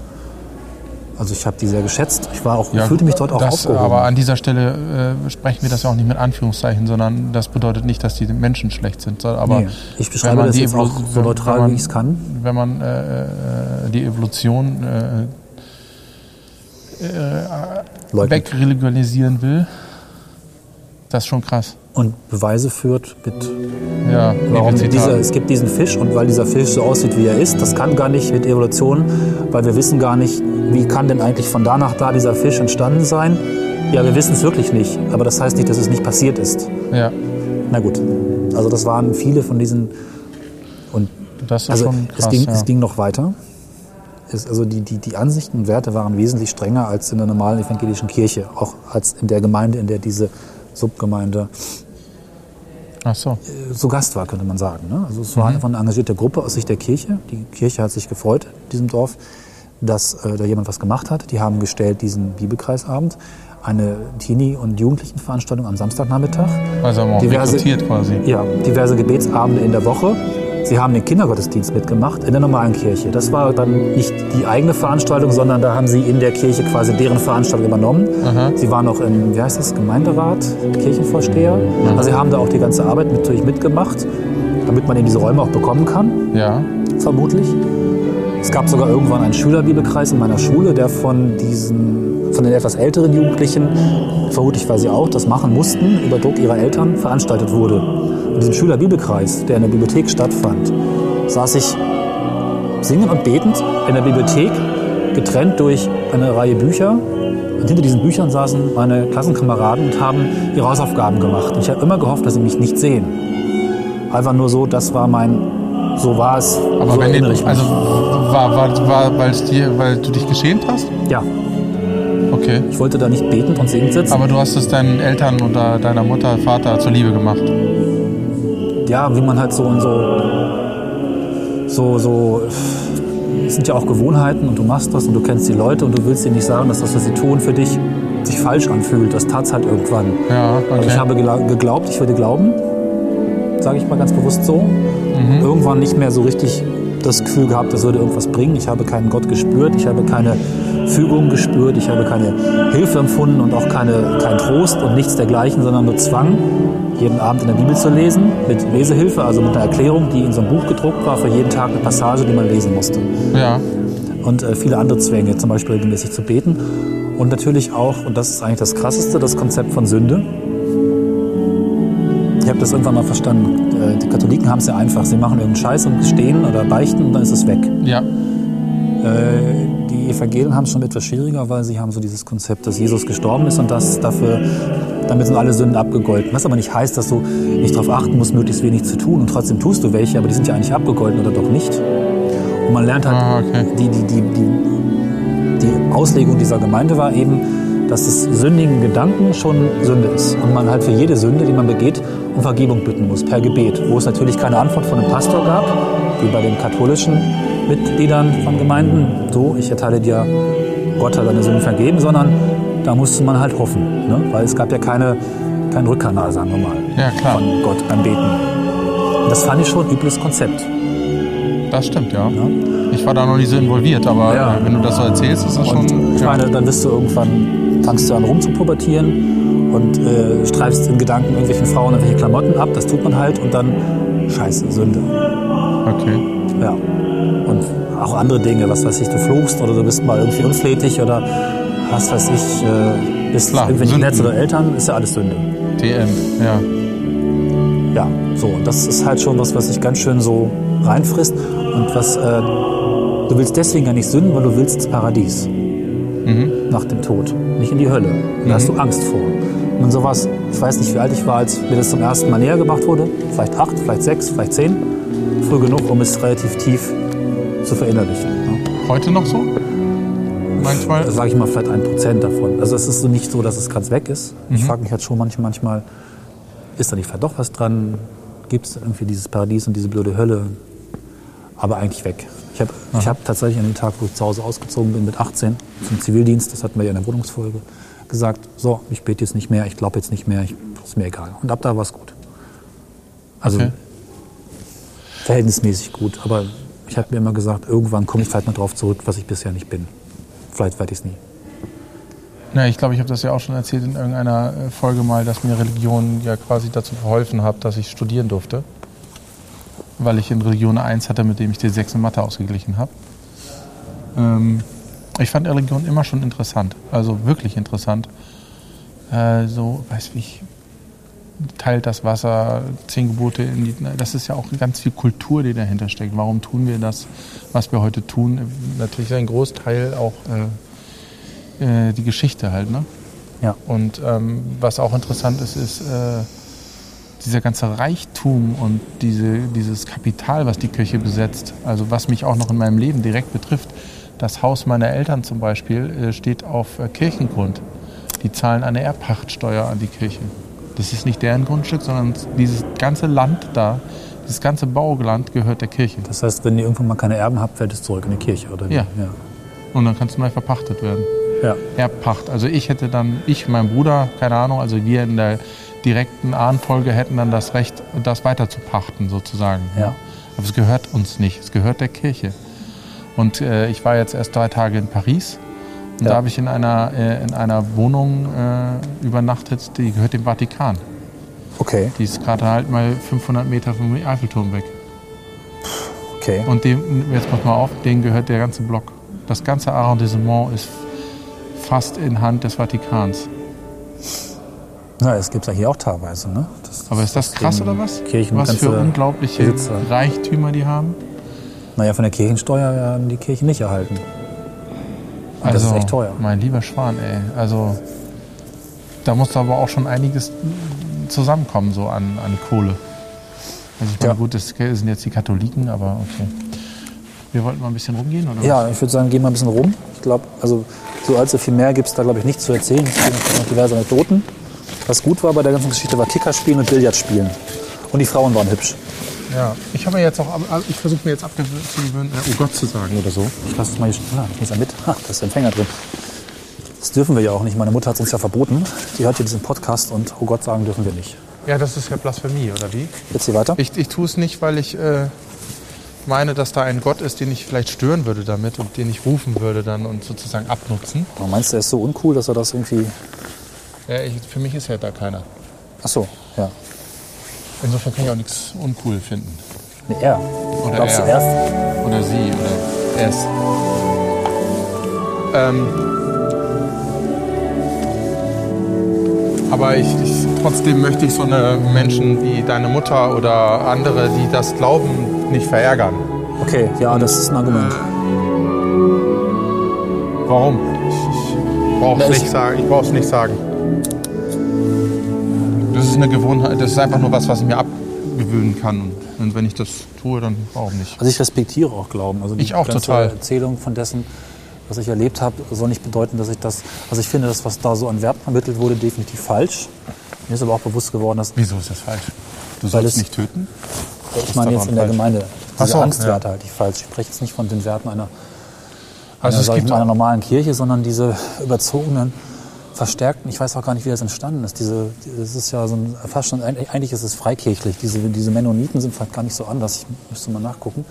Also ich habe die sehr geschätzt. Ich war auch, Ja, fühlte mich dort auch das, aufgehoben. Aber an dieser Stelle äh, sprechen wir das ja auch nicht mit Anführungszeichen, sondern das bedeutet nicht, dass die Menschen schlecht sind. Aber Nee, ich beschreibe das jetzt auch so neutral, wie ich es kann. Wenn man äh, äh, die Evolution äh, Leugnet. wegreligialisieren will, das ist schon krass. Und Beweise führt mit Ja, Warum dieser, es gibt diesen Fisch und weil dieser Fisch so aussieht, wie er ist, das kann gar nicht mit Evolution, weil wir wissen gar nicht, wie kann denn eigentlich von da nach da dieser Fisch entstanden sein. Ja, wir wissen es wirklich nicht, aber das heißt nicht, dass es nicht passiert ist. Ja, Na gut, also das waren viele von diesen und das ist also schon krass. es, ging, ja. es ging noch weiter. Es, also die, die, die Ansichten und Werte waren wesentlich strenger als in der normalen evangelischen Kirche, auch als in der Gemeinde, in der diese Subgemeinde Ach so. zu Gast war, könnte man sagen. Ne? Also es war einfach eine engagierte Gruppe aus Sicht der Kirche. Die Kirche hat sich gefreut in diesem Dorf, dass äh, da jemand was gemacht hat. Die haben gestellt diesen Bibelkreisabend, eine Teenie- und Jugendlichenveranstaltung am Samstagnachmittag. Also haben auch Diverse- quasi. Ja, diverse Gebetsabende in der Woche. Sie haben den Kindergottesdienst mitgemacht in der normalen Kirche. Das war dann nicht die eigene Veranstaltung, sondern da haben sie in der Kirche quasi deren Veranstaltung übernommen. Sie waren auch im, wie heißt das, Gemeinderat, Kirchenvorsteher. Also sie haben da auch die ganze Arbeit natürlich mitgemacht, damit man eben diese Räume auch bekommen kann Ja. vermutlich. Es gab sogar irgendwann einen Schülerbibelkreis in meiner Schule, der von diesen, von den etwas älteren Jugendlichen, vermutlich weil sie auch das machen mussten, über Druck ihrer Eltern, veranstaltet wurde. In diesem Schülerbibelkreis, der in der Bibliothek stattfand, saß ich singend und betend in der Bibliothek, getrennt durch eine Reihe Bücher. Und hinter diesen Büchern saßen meine Klassenkameraden und haben ihre Hausaufgaben gemacht. Und ich habe immer gehofft, dass sie mich nicht sehen. Einfach nur so, das war mein, so war es. Aber so wenn ich mich. also war, war, war dir, weil du dich geschämt hast? Ja, Okay. ich wollte da nicht betend und singend sitzen. Aber du hast es deinen Eltern oder deiner Mutter, Vater zuliebe gemacht. Ja, wie man halt so und so, so, so, es sind ja auch Gewohnheiten und du machst das und du kennst die Leute und du willst ihnen nicht sagen, dass das, was sie tun, für dich sich falsch anfühlt. Das tat's halt irgendwann. Ja, okay. Also ich habe geglaubt, ich würde glauben, sage ich mal ganz bewusst so. Irgendwann nicht mehr so richtig das Gefühl gehabt, das würde irgendwas bringen. Ich habe keinen Gott gespürt, ich habe keine Fügung gespürt, ich habe keine Hilfe empfunden und auch keine, keinen Trost und nichts dergleichen, sondern nur Zwang, jeden Abend in der Bibel zu lesen, mit Lesehilfe, also mit einer Erklärung, die in so einem Buch gedruckt war, für jeden Tag eine Passage, die man lesen musste ja. und äh, viele andere Zwänge, zum Beispiel regelmäßig zu beten. Und natürlich auch, und das ist eigentlich das Krasseste, das Konzept von Sünde. Ich habe das irgendwann mal verstanden. Äh, Die Katholiken haben es ja einfach. Sie machen irgendeinen Scheiß und gestehen oder beichten und dann ist es weg. Ja. Äh, Evangelien haben es schon etwas schwieriger, weil sie haben so dieses Konzept, dass Jesus gestorben ist und das dafür, damit sind alle Sünden abgegolten. Was aber nicht heißt, dass du nicht darauf achten musst, möglichst wenig zu tun und trotzdem tust du welche, aber die sind ja eigentlich abgegolten oder doch nicht. Und man lernt halt, Ah, okay. die, die, die, die, die Auslegung dieser Gemeinde war eben, dass das sündigen Gedanken schon Sünde ist. Und man halt für jede Sünde, die man begeht, um Vergebung bitten muss, per Gebet. Wo es natürlich keine Antwort von einem Pastor gab, wie bei den katholischen Mitgliedern von Gemeinden. So, ich erteile dir, Gott hat deine Sünden vergeben, sondern da musste man halt hoffen. Ne? Weil es gab ja keine, keinen Rückkanal, sagen wir mal, Ja, klar. von Gott beim Beten. Und das fand ich schon ein übles Konzept. Das stimmt, ja. Ich war da noch nicht so involviert, aber Ja. wenn du das so erzählst, ist das Und schon. ich ja. meine, dann bist du irgendwann, fangst du an rumzupubertieren und äh, streifst in Gedanken irgendwelchen Frauen irgendwelche Klamotten ab. Das tut man halt und dann Scheiße, Sünde. Okay. Ja. Auch andere Dinge, was weiß ich, du fluchst oder du bist mal irgendwie unflätig oder was weiß ich, äh, bist Klar, irgendwelche Sünden. Netze oder Eltern, ist ja alles Sünde. TM, ja. Ja, so, und das ist halt schon was, was sich ganz schön so reinfrisst und was, äh, du willst deswegen ja nicht sünden, weil du willst ins Paradies. Nach dem Tod, nicht in die Hölle. Da hast du Angst vor. Und sowas, ich weiß nicht, wie alt ich war, als mir das zum ersten Mal näher gemacht wurde. Vielleicht acht, vielleicht sechs, vielleicht zehn. Früh genug, um es relativ tief zu verinnerlichen. Ne? Heute noch so? Manchmal? sage ich mal, vielleicht ein Prozent davon. Also es ist so nicht so, dass es ganz weg ist. Ich frage mich halt schon manchmal, ist da nicht vielleicht doch was dran? Gibt es irgendwie dieses Paradies und diese blöde Hölle? Aber eigentlich weg. Ich habe ich hab tatsächlich an dem Tag, wo ich zu Hause ausgezogen bin, mit 18 zum Zivildienst, das hatten wir ja in der Wohnungsfolge, gesagt, so, ich bete jetzt nicht mehr, ich glaube jetzt nicht mehr, ich, ist mir egal. Und ab da war es gut. Also Okay. verhältnismäßig gut. Aber ich habe mir immer gesagt, irgendwann komme ich vielleicht mal drauf zurück, was ich bisher nicht bin. Vielleicht werde ich es nie. Na, ich glaube, ich habe das ja auch schon erzählt in irgendeiner äh, Folge mal, dass mir Religion ja quasi dazu verholfen hat, dass ich studieren durfte. Weil ich in Religion 1 hatte, mit dem ich die 6 in Mathe ausgeglichen habe. Ähm, ich fand Religion immer schon interessant. Also wirklich interessant. Äh, so, weiß wie ich, teilt das Wasser, zehn Gebote in die. Das ist ja auch ganz viel Kultur, die dahinter steckt. Warum tun wir das, was wir heute tun? Natürlich ein Großteil auch äh, äh, die Geschichte halt, ne? Ja. Und ähm, was auch interessant ist, ist äh, dieser ganze Reichtum und diese, dieses Kapital, was die Kirche besetzt. Also was mich auch noch in meinem Leben direkt betrifft. Das Haus meiner Eltern zum Beispiel äh, steht auf äh, Kirchengrund. Die zahlen eine Erbpachtsteuer an die Kirche. Das ist nicht deren Grundstück, sondern dieses ganze Land da, dieses ganze Bauland gehört der Kirche. Das heißt, wenn ihr irgendwann mal keine Erben habt, fällt es zurück in die Kirche, oder? Ja. ja. Und dann kann es neu verpachtet werden. Ja. Erbpacht. Also ich hätte dann, ich, mein Bruder, keine Ahnung, also wir in der direkten Ahnenfolge hätten dann das Recht, das weiter zu pachten sozusagen. Ja. Aber es gehört uns nicht, es gehört der Kirche. Und äh, ich war jetzt erst drei Tage in Paris und Ja. da habe ich in einer, äh, in einer Wohnung äh, übernachtet, die gehört dem Vatikan. Okay, Die ist gerade halt mal 500 Meter vom Eiffelturm weg. okay. Und dem, jetzt pass mal auf, denen gehört der ganze Block. Das ganze Arrondissement ist fast in Hand des Vatikans. Na, es gibt ja hier auch teilweise, ne? Das, Aber ist das krass oder was? Kirchen was für unglaubliche Besitzer. Reichtümer die haben? Naja, von der Kirchensteuer werden die Kirchen nicht erhalten. Und das ist echt teuer. Mein lieber Schwan, ey. Also, da muss aber auch schon einiges zusammenkommen, so an, an Kohle. Also, ich meine, Ja. gut, das sind jetzt die Katholiken, aber okay. Wir wollten mal ein bisschen rumgehen, oder? Ja, ich würde sagen, gehen wir ein bisschen rum. Ich glaube, also so allzu viel mehr gibt es da, glaube ich, nicht zu erzählen. Es gibt noch diverse Anekdoten. Was gut war bei der ganzen Geschichte war Kickerspielen und Billardspielen. Und die Frauen waren hübsch. Ja. Ich habe jetzt auch, ich versuche mir jetzt abzugewöhnen, äh, oh Gott zu sagen oder so. Ich lasse es mal hier ah, hier ist er mit. Ha, da ist der Empfänger drin. Das dürfen wir ja auch nicht. Meine Mutter hat es uns ja verboten. Die hört hier diesen Podcast und oh Gott sagen dürfen wir nicht. Ja, das ist ja Blasphemie, oder wie? Jetzt hier weiter. Ich, ich tue es nicht, weil ich äh, meine, dass da ein Gott ist, den ich vielleicht stören würde damit und den ich rufen würde dann und sozusagen abnutzen. Aber meinst du, er ist so uncool, dass er das irgendwie. Ja, ich, für mich ist ja da keiner. Ach so, ja. Insofern kann ich auch nichts uncool finden. Nee, er. Oder Glaubst du er. erst? Oder sie oder es. Ähm, aber ich, ich, trotzdem möchte ich so eine Menschen wie deine Mutter oder andere, die das glauben, nicht verärgern. Okay, ja, das ist ein Argument. Warum? Ich, ich brauche es ich- nicht sagen. Ich brauche es nicht sagen. Das ist eine Gewohnheit. Das ist einfach nur was, was ich mir abgewöhnen kann. Und wenn ich das tue, dann warum nicht? Also ich respektiere auch Glauben. Also die Ich auch total. Erzählung von dessen, was ich erlebt habe, soll nicht bedeuten, dass ich das. Also ich finde, das, was da so an Wert vermittelt wurde, definitiv falsch. Mir ist aber auch bewusst geworden, dass Wieso ist das falsch? Du sollst es- nicht töten? ich meine jetzt in der falsch? Gemeinde diese so, Angstwerte halte ich falsch. Ich spreche jetzt nicht von den Werten einer, Also einer, einer normalen Kirche, sondern diese überzogenen, verstärkten. Ich weiß auch gar nicht, wie das entstanden ist. Diese, das ist ja so ein fast schon eigentlich ist es freikirchlich. Diese, diese Mennoniten sind vielleicht gar nicht so anders. Ich müsste mal nachgucken.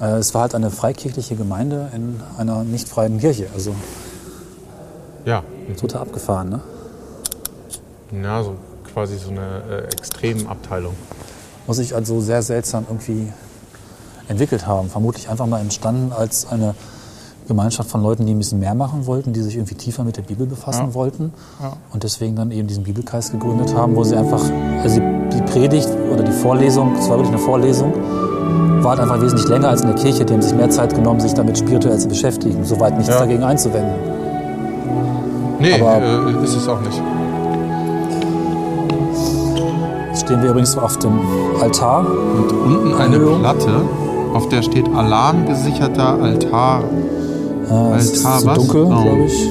Äh, Es war halt eine freikirchliche Gemeinde in einer nicht freien Kirche. Also ja, total abgefahren, ne? ja, so quasi so eine äh, Extremabteilung. Muss sich also sehr seltsam irgendwie entwickelt haben. Vermutlich einfach mal entstanden als eine Gemeinschaft von Leuten, die ein bisschen mehr machen wollten, die sich irgendwie tiefer mit der Bibel befassen Ja. wollten Ja. und deswegen dann eben diesen Bibelkreis gegründet haben, wo sie einfach, also die Predigt oder die Vorlesung, es war wirklich eine Vorlesung, war halt einfach wesentlich länger als in der Kirche. Die haben sich mehr Zeit genommen, sich damit spirituell zu beschäftigen. Soweit nichts Ja. dagegen einzuwenden. Nee, Aber- äh, ist es auch nicht. Jetzt stehen wir übrigens auf dem Altar. Und unten eine. Platte, auf der steht alarmgesicherter Altar. Äh, es ist was? dunkel, glaube ich.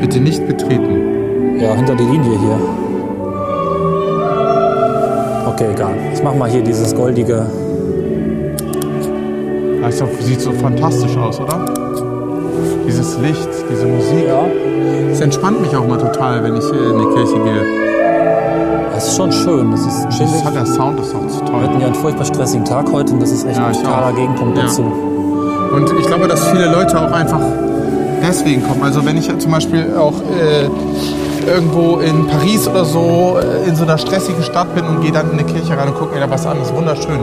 Bitte nicht betreten. Ja, hinter die Linie hier. Okay, egal. Ich mach mal hier dieses goldige. Das sieht so fantastisch aus, oder? Dieses Licht, diese Musik. Ja. Es entspannt mich auch mal total, wenn ich in die Kirche gehe. Das ist schon schön. Das ist Das chillig. hat der Sound ist auch zu Wir toll. hatten ja einen furchtbar stressigen Tag heute und das ist echt Ja, ein totaler. Gegenpunkt Ja. dazu. Und ich glaube, dass viele Leute auch einfach deswegen kommen. Also wenn ich zum Beispiel auch äh, irgendwo in Paris oder so äh, in so einer stressigen Stadt bin und gehe dann in eine Kirche rein und gucke mir da was an, das ist wunderschön.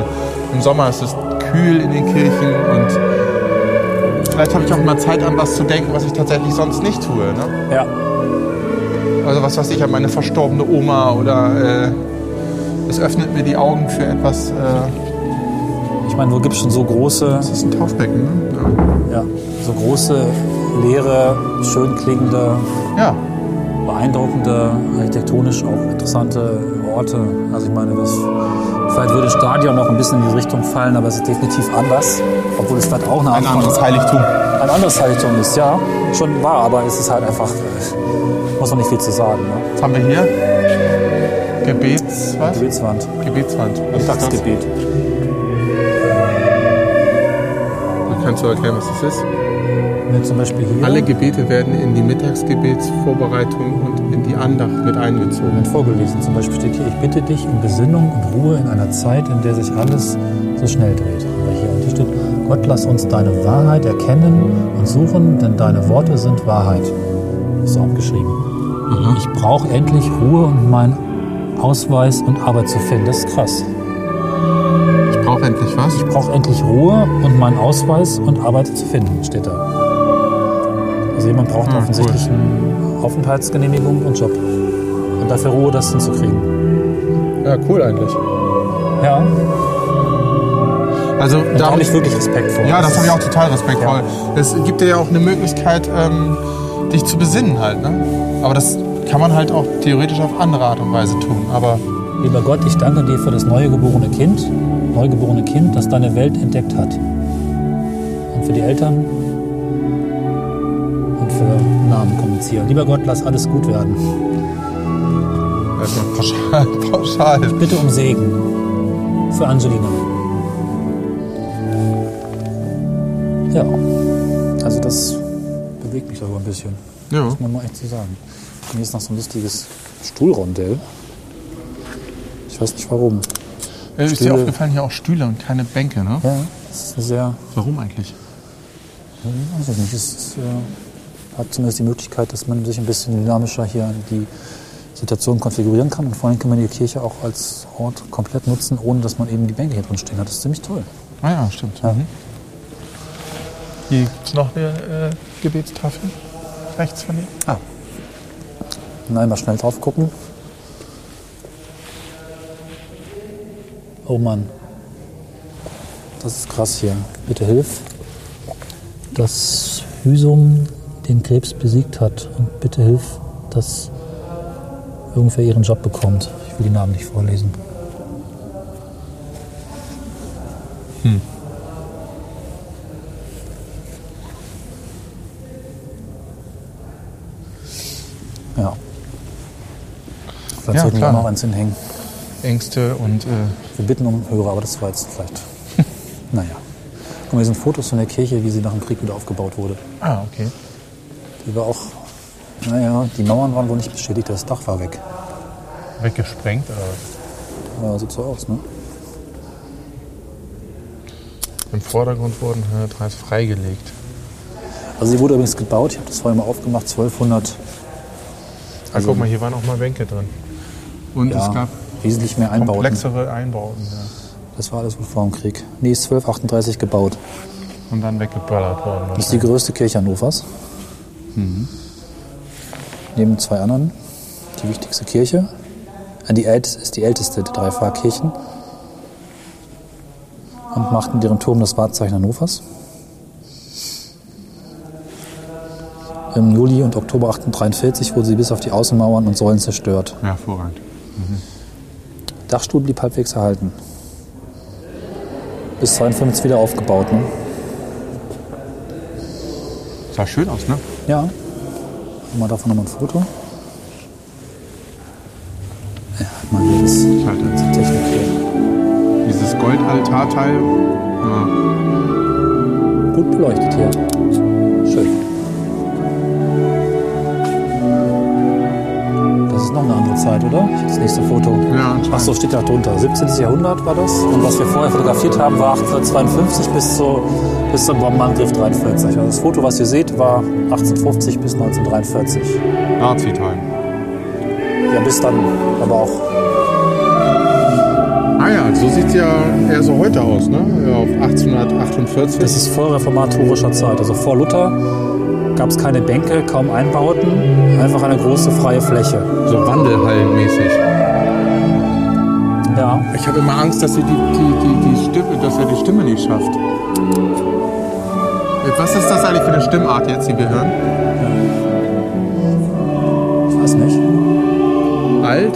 Im Sommer ist es kühl in den Kirchen und vielleicht habe ich auch mal Zeit an was zu denken, was ich tatsächlich sonst nicht tue. Ne? Ja. Also was weiß ich, an meine verstorbene Oma oder äh, es öffnet mir die Augen für etwas. Äh, Ich meine, wo gibt es schon so große, das ist ein Taufbecken, ne? ja, so große, leere, schön klingende, Ja. ja. beeindruckende, architektonisch auch interessante Orte. Also ich meine, das, vielleicht würde Stadion noch ein bisschen in die Richtung fallen, aber es ist definitiv anders. Obwohl es vielleicht auch eine Ein Art anderes Heiligtum. ein anderes Heiligtum ist, ja. Schon wahr, aber es ist halt einfach, äh, muss man nicht viel zu sagen. Ne? Was haben wir hier? Gebets, was? Gebetswand, Gebetswand. Was? Mittagsgebet. Kannst du erklären, was das ist? Alle Gebete werden in die Mittagsgebetsvorbereitung und in die Andacht mit einbezogen. wird vorgelesen. Zum Beispiel steht hier, ich bitte dich um Besinnung und Ruhe in einer Zeit, in der sich alles so schnell dreht. Aber hier, und hier steht, Gott lass uns deine Wahrheit erkennen und suchen, denn deine Worte sind Wahrheit. Das ist aufgeschrieben. Ich brauche endlich Ruhe und meinen Ausweis und Arbeit zu finden. Das ist krass. Ich brauche endlich was. Ich brauche endlich Ruhe und meinen Ausweis und Arbeit zu finden, steht da. Also jemand braucht Ah, offensichtlich eine Aufenthaltsgenehmigung und Job. Und dafür Ruhe, das hinzukriegen. Ja, cool eigentlich. Ja, Also da da habe ich wirklich Respekt vor. Ja, das habe ich auch total Respekt vor. Ja. Es gibt dir ja auch eine Möglichkeit, ähm, dich zu besinnen halt. Ne? Aber das kann man halt auch theoretisch auf andere Art und Weise tun. Aber Lieber Gott, ich danke dir für das neugeborene Kind, neugeborene Kind, das deine Welt entdeckt hat. Und für die Eltern und für Namen kommunizieren. Lieber Gott, lass alles gut werden. erstmal pauschal, pauschal. Bitte um Segen für Angelina. Ja, also das bewegt mich aber ein bisschen. Ja. Muss man mal echt so sagen. Hier ist noch so ein lustiges Stuhlrondell. Ich weiß nicht warum. Äh, Ist dir aufgefallen, hier auch Stühle und keine Bänke, ne? Ja, das ist sehr, Warum eigentlich? weiß ich nicht, es äh, hat zumindest die Möglichkeit, dass man sich ein bisschen dynamischer hier die Situation konfigurieren kann. Und vor allem kann man die Kirche auch als Ort komplett nutzen, ohne dass man eben die Bänke hier drin stehen hat. Das ist ziemlich toll. Ah ja, stimmt. Ja. Mhm. Hier gibt es noch eine äh, Gebetstafel rechts von dir. Ah. Und einmal schnell drauf gucken. Oh Mann. Das ist krass hier. Bitte hilf. Dass Hysum den Krebs besiegt hat. Und bitte hilf, dass irgendwer ihren Job bekommt. Ich will die Namen nicht vorlesen. Ja. Vielleicht Ja, sollten wir auch noch eins hinhängen. Ängste und äh, Wir bitten um Hörer, aber das war jetzt vielleicht. naja. Guck mal, hier sind Fotos von der Kirche, wie sie nach dem Krieg wieder aufgebaut wurde. ah, okay. Die war auch, naja, die Mauern waren wohl nicht beschädigt, das Dach war weg. Weggesprengt oder was? Ja, sieht so aus, ne? Im Vordergrund wurden äh, drei freigelegt. Also sie wurde übrigens gebaut, ich habe das vorher mal aufgemacht, 1200. Ah, guck mal, hier waren auch mal Bänke drin. Und Ja, es gab wesentlich mehr Einbauten. komplexere Einbauten. Ja. Das war alles vor dem Krieg. Nee, ist 1238 gebaut. Und dann weggeböllert worden. Das ist die größte Kirche Hannovers. Neben zwei anderen. Die wichtigste Kirche. Äh, Die älteste, ist die älteste der drei Pfarrkirchen. Und machten deren Turm das Wahrzeichen Hannovers. Im Juli und Oktober 1843 wurde sie bis auf die Außenmauern und Säulen zerstört. Ja, hervorragend. Dachstuhl blieb halbwegs erhalten. Bis 52 wieder aufgebaut. Ne? Sah schön aus, ne? Ja. Machen wir davon nochmal ein Foto. Ja, hier das die Schalter. Technik hier. Dieses Goldaltarteil. Ja. Gut beleuchtet hier. Zeit, oder? Das nächste Foto. Ja. Ach so, steht da drunter. 17. Jahrhundert war das. Und was wir vorher fotografiert haben, war 1852 bis, zu, bis zum Bombenangriff 43. Also das Foto, was ihr seht, war 1850 bis 1943. Nazi-Time. Ja, bis dann aber auch. Ah ja, so sieht es ja eher so heute aus, ne? Ja, auf 1848. Das ist vor reformatorischer Zeit. Also vor Luther gab es keine Bänke, kaum Einbauten, einfach eine große freie Fläche. so Wandelhallenmäßig. Ja, Ich habe immer Angst, dass, sie die, die, die, die Stimme, dass er die Stimme nicht schafft. Was ist das eigentlich für eine Stimmart jetzt, die wir hören? ich weiß nicht. Alt?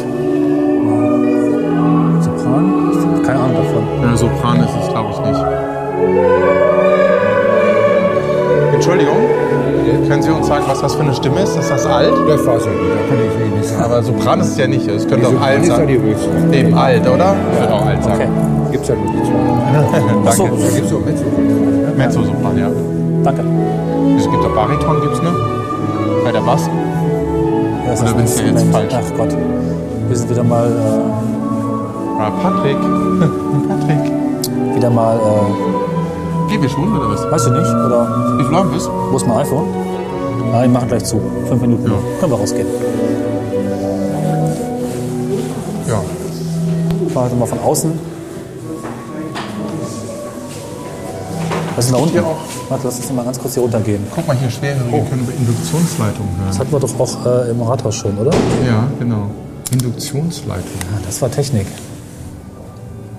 Sopran? Keine Ahnung davon. Ja, Sopran ist es, können Sie uns sagen, was das für eine Stimme ist? Ist das alt? Das weiß ich nicht, da kann ich Ihnen nicht sagen. Aber Sopran ist es ja nicht. Es könnte Die auch alt Sopran ist ja sein. die höchste. Eben alt, oder? Ich würde auch alt sagen. Okay. Gibt's ja nur die zwei. Danke. Da gibt's auch Mezzo. Mezzosopran, ja. danke. Es gibt auch Bariton, gibt's ne? Bei der Bass. Ja, Oder das bist du jetzt falsch? Ach Gott. Wir sind wieder mal, äh, Ah, Patrick. Patrick. wieder mal, äh, Gehen wir schon, oder was? weiß ich nicht, oder Wie viel haben wir? wo ist mein iPhone? Ah, ich mache gleich zu. Fünf Minuten. Ja. Können wir rausgehen. Ja. Fahren wir mal von außen. Was ist denn da unten? Hier auch. Warte, lass uns mal ganz kurz hier runtergehen. Guck mal hier, Schwerhörige können über Induktionsleitungen Das hören. hatten wir doch auch äh, im Rathaus schon, oder? Ja, genau. Induktionsleitung. Ah, das war Technik.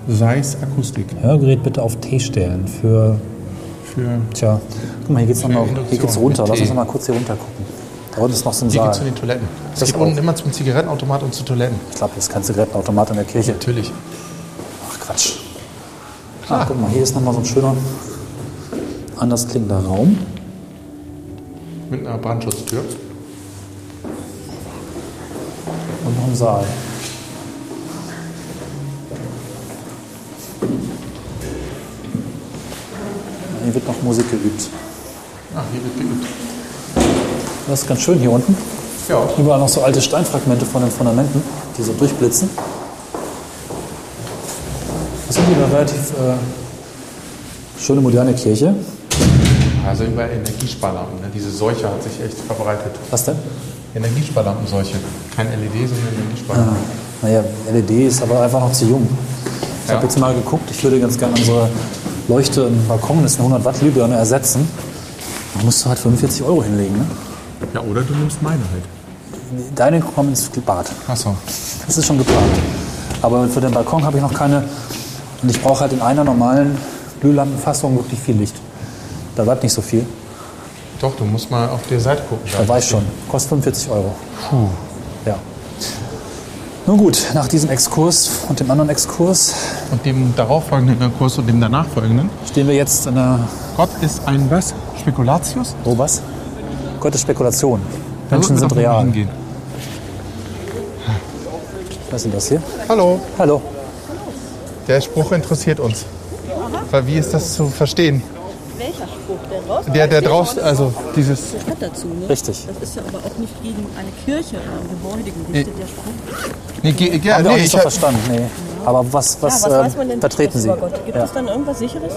Sei es Akustik. Hörgerät bitte auf T stellen für, Für tja, guck mal, hier geht's, noch hier geht's runter. Lass uns mal kurz hier runter gucken. Da unten ist noch so ein hier Saal. geht's zu den Toiletten. Es Das geht auch. unten immer zum Zigarettenautomat und zu Toiletten. Ich glaube, das ist kein Zigarettenautomat in der Kirche. Natürlich. Ach Quatsch. Ah, guck mal, hier ist nochmal so ein schöner, anders klingender Raum. Mit einer Brandschutztür. Und noch ein Saal. Hier wird noch Musik geübt. Ah, hier wird geübt. Das ist ganz schön hier unten. Ja. Überall noch so alte Steinfragmente von den Fundamenten, die so durchblitzen. Das ist eine relativ äh, schöne moderne Kirche. Also über Energiesparlampen. Ne? Diese Seuche hat sich echt verbreitet. Was denn? Energiesparlampenseuche. Kein LED, sondern Energiesparlampen. Naja, LED ist aber einfach noch zu jung. Ich Ja. habe jetzt mal geguckt, ich würde ganz gerne unsere Leuchte im Balkon, das ist eine 100 Watt Glühbirne, ersetzen. Da musst du halt 45 Euro hinlegen. Ne? Ja, oder du nimmst meine halt. Deine kommen ins Bad. Achso. Das ist schon geplant. Aber für den Balkon habe ich noch keine. Und ich brauche halt in einer normalen Glühlampenfassung wirklich viel Licht. Da bleibt nicht so viel. Doch, du musst mal auf die Seite gucken. Da weiß ich schon. Kostet 45 Euro. Ja. Nun gut, nach diesem Exkurs und dem anderen Exkurs Und dem darauffolgenden Kurs und dem danachfolgenden. stehen wir jetzt in der. Gott ist ein was? Spekulatius? Oh, was? Gott ist Spekulation. Da Menschen sind real. hingehen. Was ist denn das hier? Hallo, Hallo. der Spruch interessiert uns. Weil wie ist das zu verstehen? Der? Der, draußen, also dieses. Das dazu, ne? Richtig. Das ist ja aber auch nicht gegen eine Kirche oder ein Gebäude gerichtet, der Spruch. Nee, ge, ja, Haben nee, ich so hab, verstanden. Nee. Aber was, Ja, was, was äh, weiß man denn vertreten Sie? Gott? Gibt Ja. es dann irgendwas Sicheres?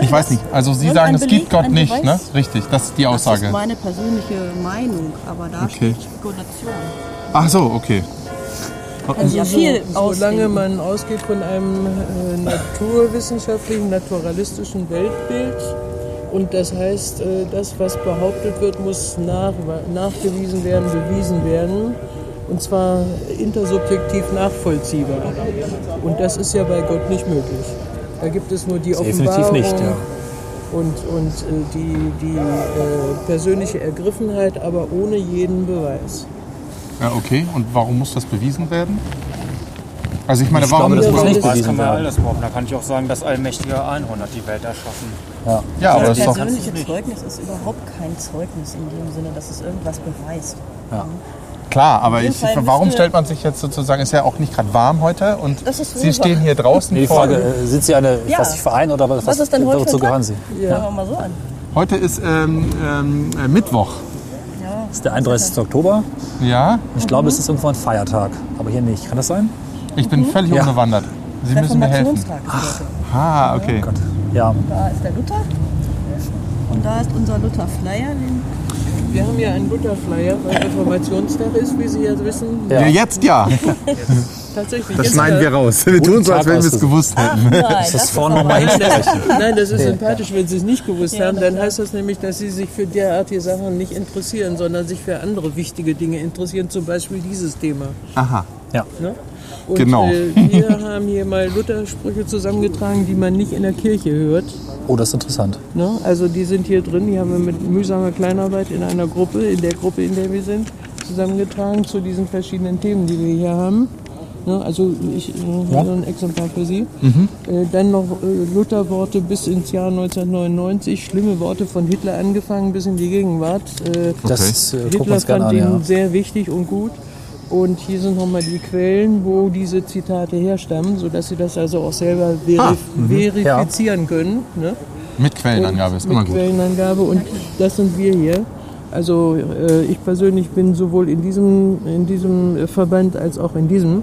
ich weiß nicht. Also Sie Irgendein sagen, es Beleg, gibt Gott nicht, ne? Richtig, das ist die Das Aussage. ist meine persönliche Meinung, aber da Okay. steht Spekulation. Ach so, okay. Kann sich ja viel Solange ausdenken. man ausgeht von einem äh, naturwissenschaftlichen, naturalistischen Weltbild und das heißt, äh, das, was behauptet wird, muss nach, nachgewiesen werden, bewiesen werden und zwar intersubjektiv nachvollziehbar. Und das ist ja bei Gott nicht möglich. Da gibt es nur die Definitiv Offenbarung nicht, ja. und, und äh, die, die äh, persönliche Ergriffenheit, aber ohne jeden Beweis. Ja, okay. Und warum muss das bewiesen werden? Also ich meine, Ich warum... glaube, das muss Ja, nicht das Das kann man alles brauchen. Da kann ich auch sagen, das allmächtige Einhorn hat die Welt erschaffen. ja, aber das ist doch... persönliche Zeugnis ist überhaupt kein Zeugnis in dem Sinne, dass es irgendwas beweist. Klar, aber In dem ich, warum stellt man sich jetzt sozusagen, ist ja auch nicht gerade warm heute und Das ist Sie stehen hier draußen Nee, die vor... Frage, äh, sind Sie eine, ich Ja. weiß nicht, Verein oder was, Was ist denn heute ein gehören? Sie? Fangen wir mal so an. Heute ist ähm, ähm, äh, Mittwoch. Ja. Das ist der 31. Oktober. Ja, Ich glaube, es ist irgendwo ein Feiertag. Aber hier nicht. Kann das sein? Ich bin völlig Ja. ungewandert. Sie müssen mir helfen. Reformationstag ist heute. Ah, okay. Ja. Da ist der Luther. Und da ist unser Luther-Flyer. den- Wir haben ja einen Luther-Flyer, weil Reformationstag ist, wie Sie ja wissen. Ja. Ja, Jetzt ja. Tatsächlich. Das Jetzt schneiden wir raus. Wir tun so, als wenn wir es gewusst hätten. Nein, Das ist vorne nochmal das, nein, das ist sympathisch, wenn Sie es nicht gewusst Ja, haben. Dann heißt das nämlich, dass Sie sich für derartige Sachen nicht interessieren, sondern sich für andere wichtige Dinge interessieren, zum Beispiel dieses Thema. Aha. Ja. Ne? Und Genau. äh, wir haben hier mal Luthersprüche zusammengetragen, die man nicht in der Kirche hört. Oh, das ist interessant. Ne? Also die sind hier drin, die haben wir mit mühsamer Kleinarbeit in einer Gruppe, in der Gruppe, in der wir sind, zusammengetragen zu diesen verschiedenen Themen, die wir hier haben. Ne? Also ich äh, habe ein Exemplar für Sie. Äh, dann noch äh, Lutherworte bis ins Jahr 1999, schlimme Worte von Hitler angefangen bis in die Gegenwart. Äh, Das äh, Hitler fand an. ihn Ja. sehr wichtig und gut. Und hier sind nochmal die Quellen, wo diese Zitate herstammen, sodass Sie das also auch selber verif Ah, verifizieren können. Ne? Mit Quellenangabe ist mit immer gut. Quellenangabe und das sind wir hier. Also äh, ich persönlich bin sowohl in diesem, in diesem Verband als auch in diesem.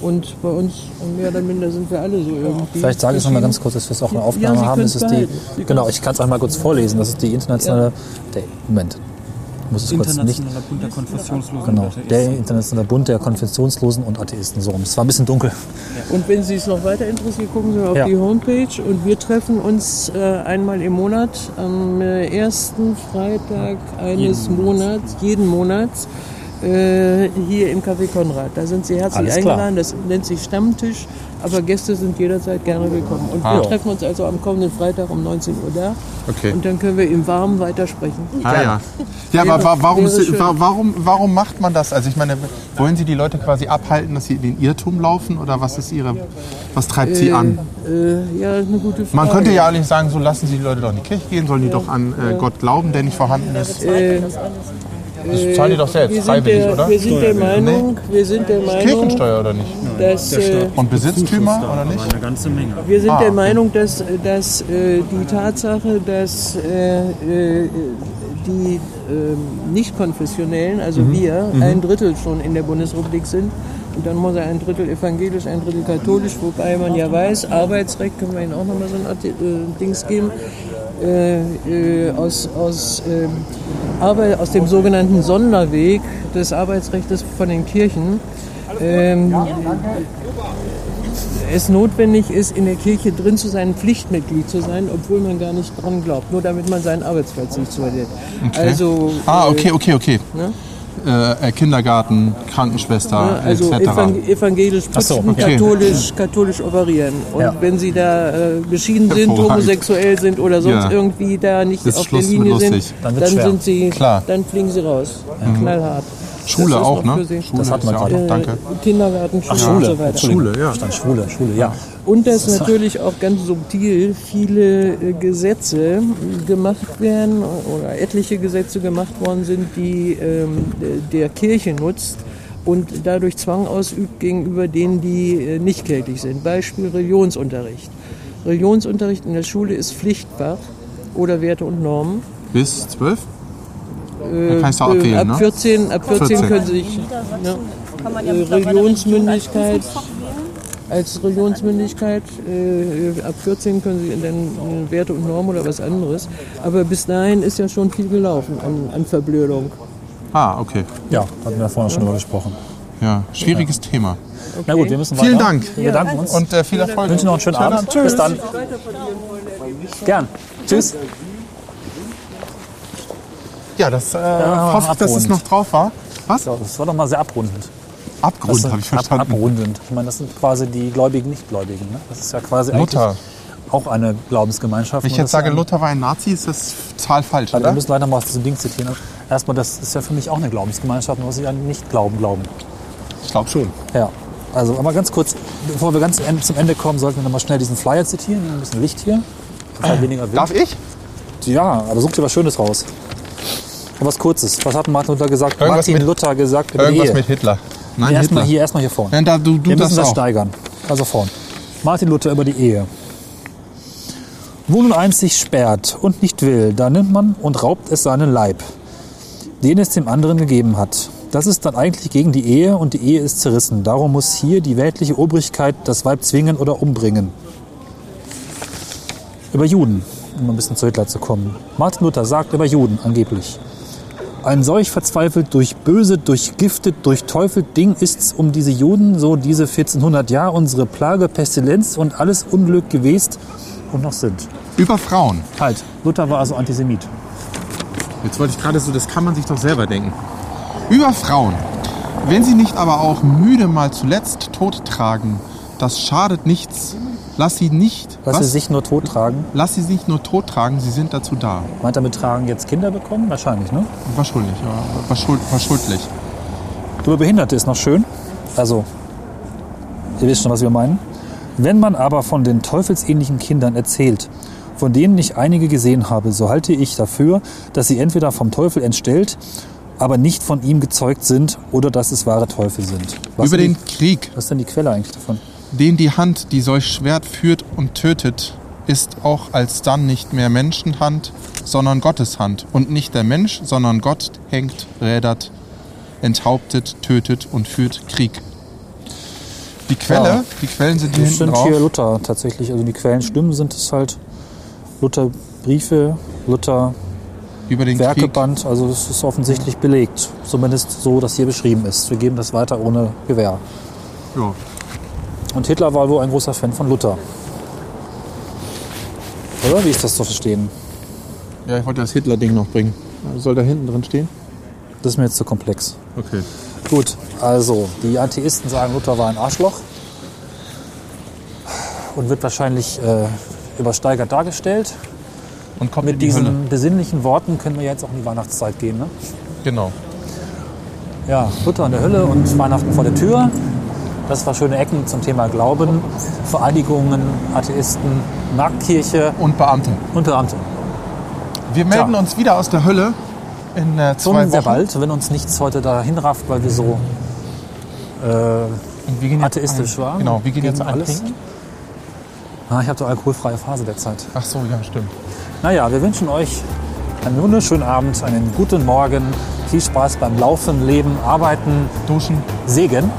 Und bei uns mehr oder minder sind wir alle so irgendwie. Vielleicht sage ich es nochmal ganz kurz, dass wir es auch in der Aufnahme Ja, haben. Das ist die, genau, ich kann es einmal kurz vorlesen. Das ist die internationale. Der, Moment. Muss es kurz nicht. Internationaler Bund der Konfessionslosen. Genau, Atheisten. der internationale Bund der Konfessionslosen und Atheisten. So, rum. es war ein bisschen dunkel. Und wenn Sie es noch weiter interessiert, gucken Sie auf Ja. die Homepage. Und wir treffen uns äh, einmal im Monat, am äh, ersten Freitag eines Monats, jeden Monats, äh, hier im Café Konrad. Da sind Sie herzlich Alles klar. eingeladen. Das nennt sich Stammtisch. Aber Gäste sind jederzeit gerne willkommen. Und Ah. wir treffen uns also am kommenden Freitag um 19 Uhr da. Okay. Und dann können wir im Warmen weitersprechen. Ah, ja. Ja, aber wa- warum, Wäre schön. wa- warum, warum macht man das? Also ich meine, wollen Sie die Leute quasi abhalten, dass sie in den Irrtum laufen oder was ist Ihre, was treibt Sie an? Äh, ja, eine gute Frage. Man könnte ja eigentlich sagen, so lassen Sie die Leute doch in die Kirche gehen, sollen die doch an äh, Gott glauben, der nicht vorhanden ist. Das zahlen die doch selbst, wir sind, freiwillig, der, oder? wir sind der Meinung, wir sind der Meinung, Kirchensteuer oder nicht? dass äh, Und Besitztümer oder nicht? Eine ganze Menge. Wir sind Ah, der. Meinung, dass, dass äh, die Tatsache, dass äh, die äh, Nicht-Konfessionellen, also Mhm. wir, ein Drittel schon in der Bundesrepublik sind. Und dann muss er ein Drittel evangelisch, ein Drittel katholisch, wobei man ja weiß, Arbeitsrecht, können wir Ihnen auch nochmal so ein äh, Dings geben, äh, äh, aus, aus, ähm, Arbeit, aus dem sogenannten Sonderweg des Arbeitsrechts von den Kirchen. Ähm, es notwendig ist, in der Kirche drin zu sein, Pflichtmitglied zu sein, obwohl man gar nicht dran glaubt, nur damit man seinen Arbeitsplatz nicht verliert. Also, Ah, äh, okay, okay, okay. Ne? Äh, äh, Kindergarten, Krankenschwester, ne, also etc. evang evangelisch so, okay. katholisch, katholisch operieren. Und Ja. wenn sie da äh, geschieden sind, homosexuell sind oder sonst Ja. irgendwie da nicht Ist auf Schluss der Linie sind. Dann dann, sind sie, Klar. dann fliegen sie raus. Knallhart. Schule auch, ne? Schule Das hat man ja auch noch, danke. Äh, Kindergarten, Schule, Schule, und so weiter. Schule, ja. Stand Schule, Schule, ja. Und dass natürlich auch ganz subtil viele äh, Gesetze gemacht werden oder etliche Gesetze gemacht worden sind, die ähm, der Kirche nutzt und dadurch Zwang ausübt gegenüber denen, die äh, nicht kirchlich sind. Beispiel Religionsunterricht. Religionsunterricht in der Schule ist Pflichtfach oder Werte und Normen. Bis zwölf? Äh, Dann kannst du auch äh, wählen, ab, ne? 14, ab 14 14. können sie sich ne, Kann man ja Äh, Religionsmündigkeit. Religion als Religionsmündigkeit. Äh, ab 14 können sie dann äh, Werte und Normen oder was anderes. Aber bis dahin ist ja schon viel gelaufen an, an Verblödung. Ah, okay. Ja, hatten wir vorhin schon drüber gesprochen. Ja, schwieriges Thema. Na gut, wir müssen Vielen weiter. Dank. Wir bedanken uns. Und äh, viel Erfolg. wünschen noch einen schönen Abend. Bis dann. Gern. Tschüss. Ja, das äh, hoffe ich, dass es noch drauf war. Was? So, das war doch mal sehr abrundend. Abgrund, Das habe ich ist ab- verstanden. Abrundend. Ich meine, das sind quasi die gläubigen Nichtgläubigen. Ne? Das ist ja quasi Luther. auch eine Glaubensgemeinschaft. Wenn ich jetzt sage, ein- Luther war ein Nazi, ist das Zahl falsch, Also wir müssen leider mal aus diesem Ding zitieren. Erstmal, das ist ja für mich auch eine Glaubensgemeinschaft, nur dass sie an Nicht-Glauben glauben. Ich glaube schon. Ja. Also, aber ganz kurz, bevor wir ganz zum Ende- kommen, sollten wir noch mal schnell diesen Flyer zitieren. Ein bisschen Licht hier. Wind. Darf ich? Ja, aber such dir was Schönes raus. Was Kurzes. Was hat Martin Luther gesagt? Irgendwas Martin mit- Luther gesagt über die Irgendwas Ehe. mit Hitler. Nein, Erstmal hier, erstmal hier vorne. Nein, da, du, du Wir das müssen das auch. steigern. Also vorn. Martin Luther über die Ehe. Wo nun eins sich sperrt und nicht will, da nimmt man und raubt es seinen Leib. den es dem anderen gegeben hat. Das ist dann eigentlich gegen die Ehe und die Ehe ist zerrissen. Darum muss hier die weltliche Obrigkeit das Weib zwingen oder umbringen. Über Juden, um ein bisschen zu Hitler zu kommen. Martin Luther sagt über Juden angeblich. Ein solch verzweifelt, durch böse, durchgiftet, durchteufelt Ding ist's um diese Juden, so diese 1400 Jahre unsere Plage, Pestilenz und alles Unglück gewesen und noch sind. Über Frauen. Halt, Luther war also Antisemit. Jetzt wollte ich gerade so, das kann man sich doch selber denken. Über Frauen. Wenn sie nicht aber auch müde mal zuletzt Tod tragen, das schadet nichts. Lass sie nicht. Lass was? sie sich nur tot tragen. Lass sie sich nur tot tragen, sie sind dazu da. Meint er mit tragen jetzt Kinder bekommen? Wahrscheinlich, ne? War schuldig, ja. War, schuld, war schuldlich. Über Behinderte ist noch schön. Also, ihr wisst schon, was wir meinen. Wenn man aber von den teufelsähnlichen Kindern erzählt, von denen ich einige gesehen habe, so halte ich dafür, dass sie entweder vom Teufel entstellt, aber nicht von ihm gezeugt sind oder dass es wahre Teufel sind. Was Über den die, Krieg, was ist denn die Quelle eigentlich davon? Den die Hand, die solch Schwert führt und tötet, ist auch alsdann nicht mehr Menschenhand, sondern Gottes Hand. Und nicht der Mensch, sondern Gott hängt, rädert, enthauptet, tötet und führt Krieg. Die Quelle, Ja. die Quellen sind hier hinten sind hier drauf. Luther tatsächlich. Also die Quellen stimmen, sind es halt Luther Briefe, Luther Über den Krieg. Werkeband. Also das ist offensichtlich belegt. Zumindest so, dass hier beschrieben ist. Wir geben das weiter ohne Gewähr. Ja. Und Hitler war wohl ein großer Fan von Luther. Oder wie ist das zu verstehen? ja, ich wollte das Hitler-Ding noch bringen. Soll da hinten drin stehen? Das ist mir jetzt zu komplex. Okay. Gut, also die Atheisten sagen, Luther war ein Arschloch und wird wahrscheinlich äh, übersteigert dargestellt. Und kommt Mit die Hölle. diesen besinnlichen Worten können wir jetzt auch in die Weihnachtszeit gehen. Ne? Genau. Ja, Luther in der Hölle und Weihnachten vor der Tür. Das war schöne Ecken zum Thema Glauben, Vereinigungen, Atheisten, Marktkirche Und Beamte. und Beamte. Wir melden Tja. uns wieder aus der Hölle in äh, zwei sehr Wochen. bald, wenn uns nichts heute dahin rafft, weil wir so äh, atheistisch ein, waren. Genau, wir gehen jetzt alles. Ah, ich habe so alkoholfreie Phase derzeit. Ach so, ja, stimmt. Naja, wir wünschen euch einen wunderschönen Abend, einen guten Morgen, viel Spaß beim Laufen, Leben, Arbeiten, Duschen. Segen.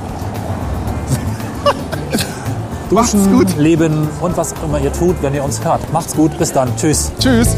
Macht's gut. Leben und was immer ihr tut, wenn ihr uns hört. Macht's gut, bis dann. Tschüss. Tschüss.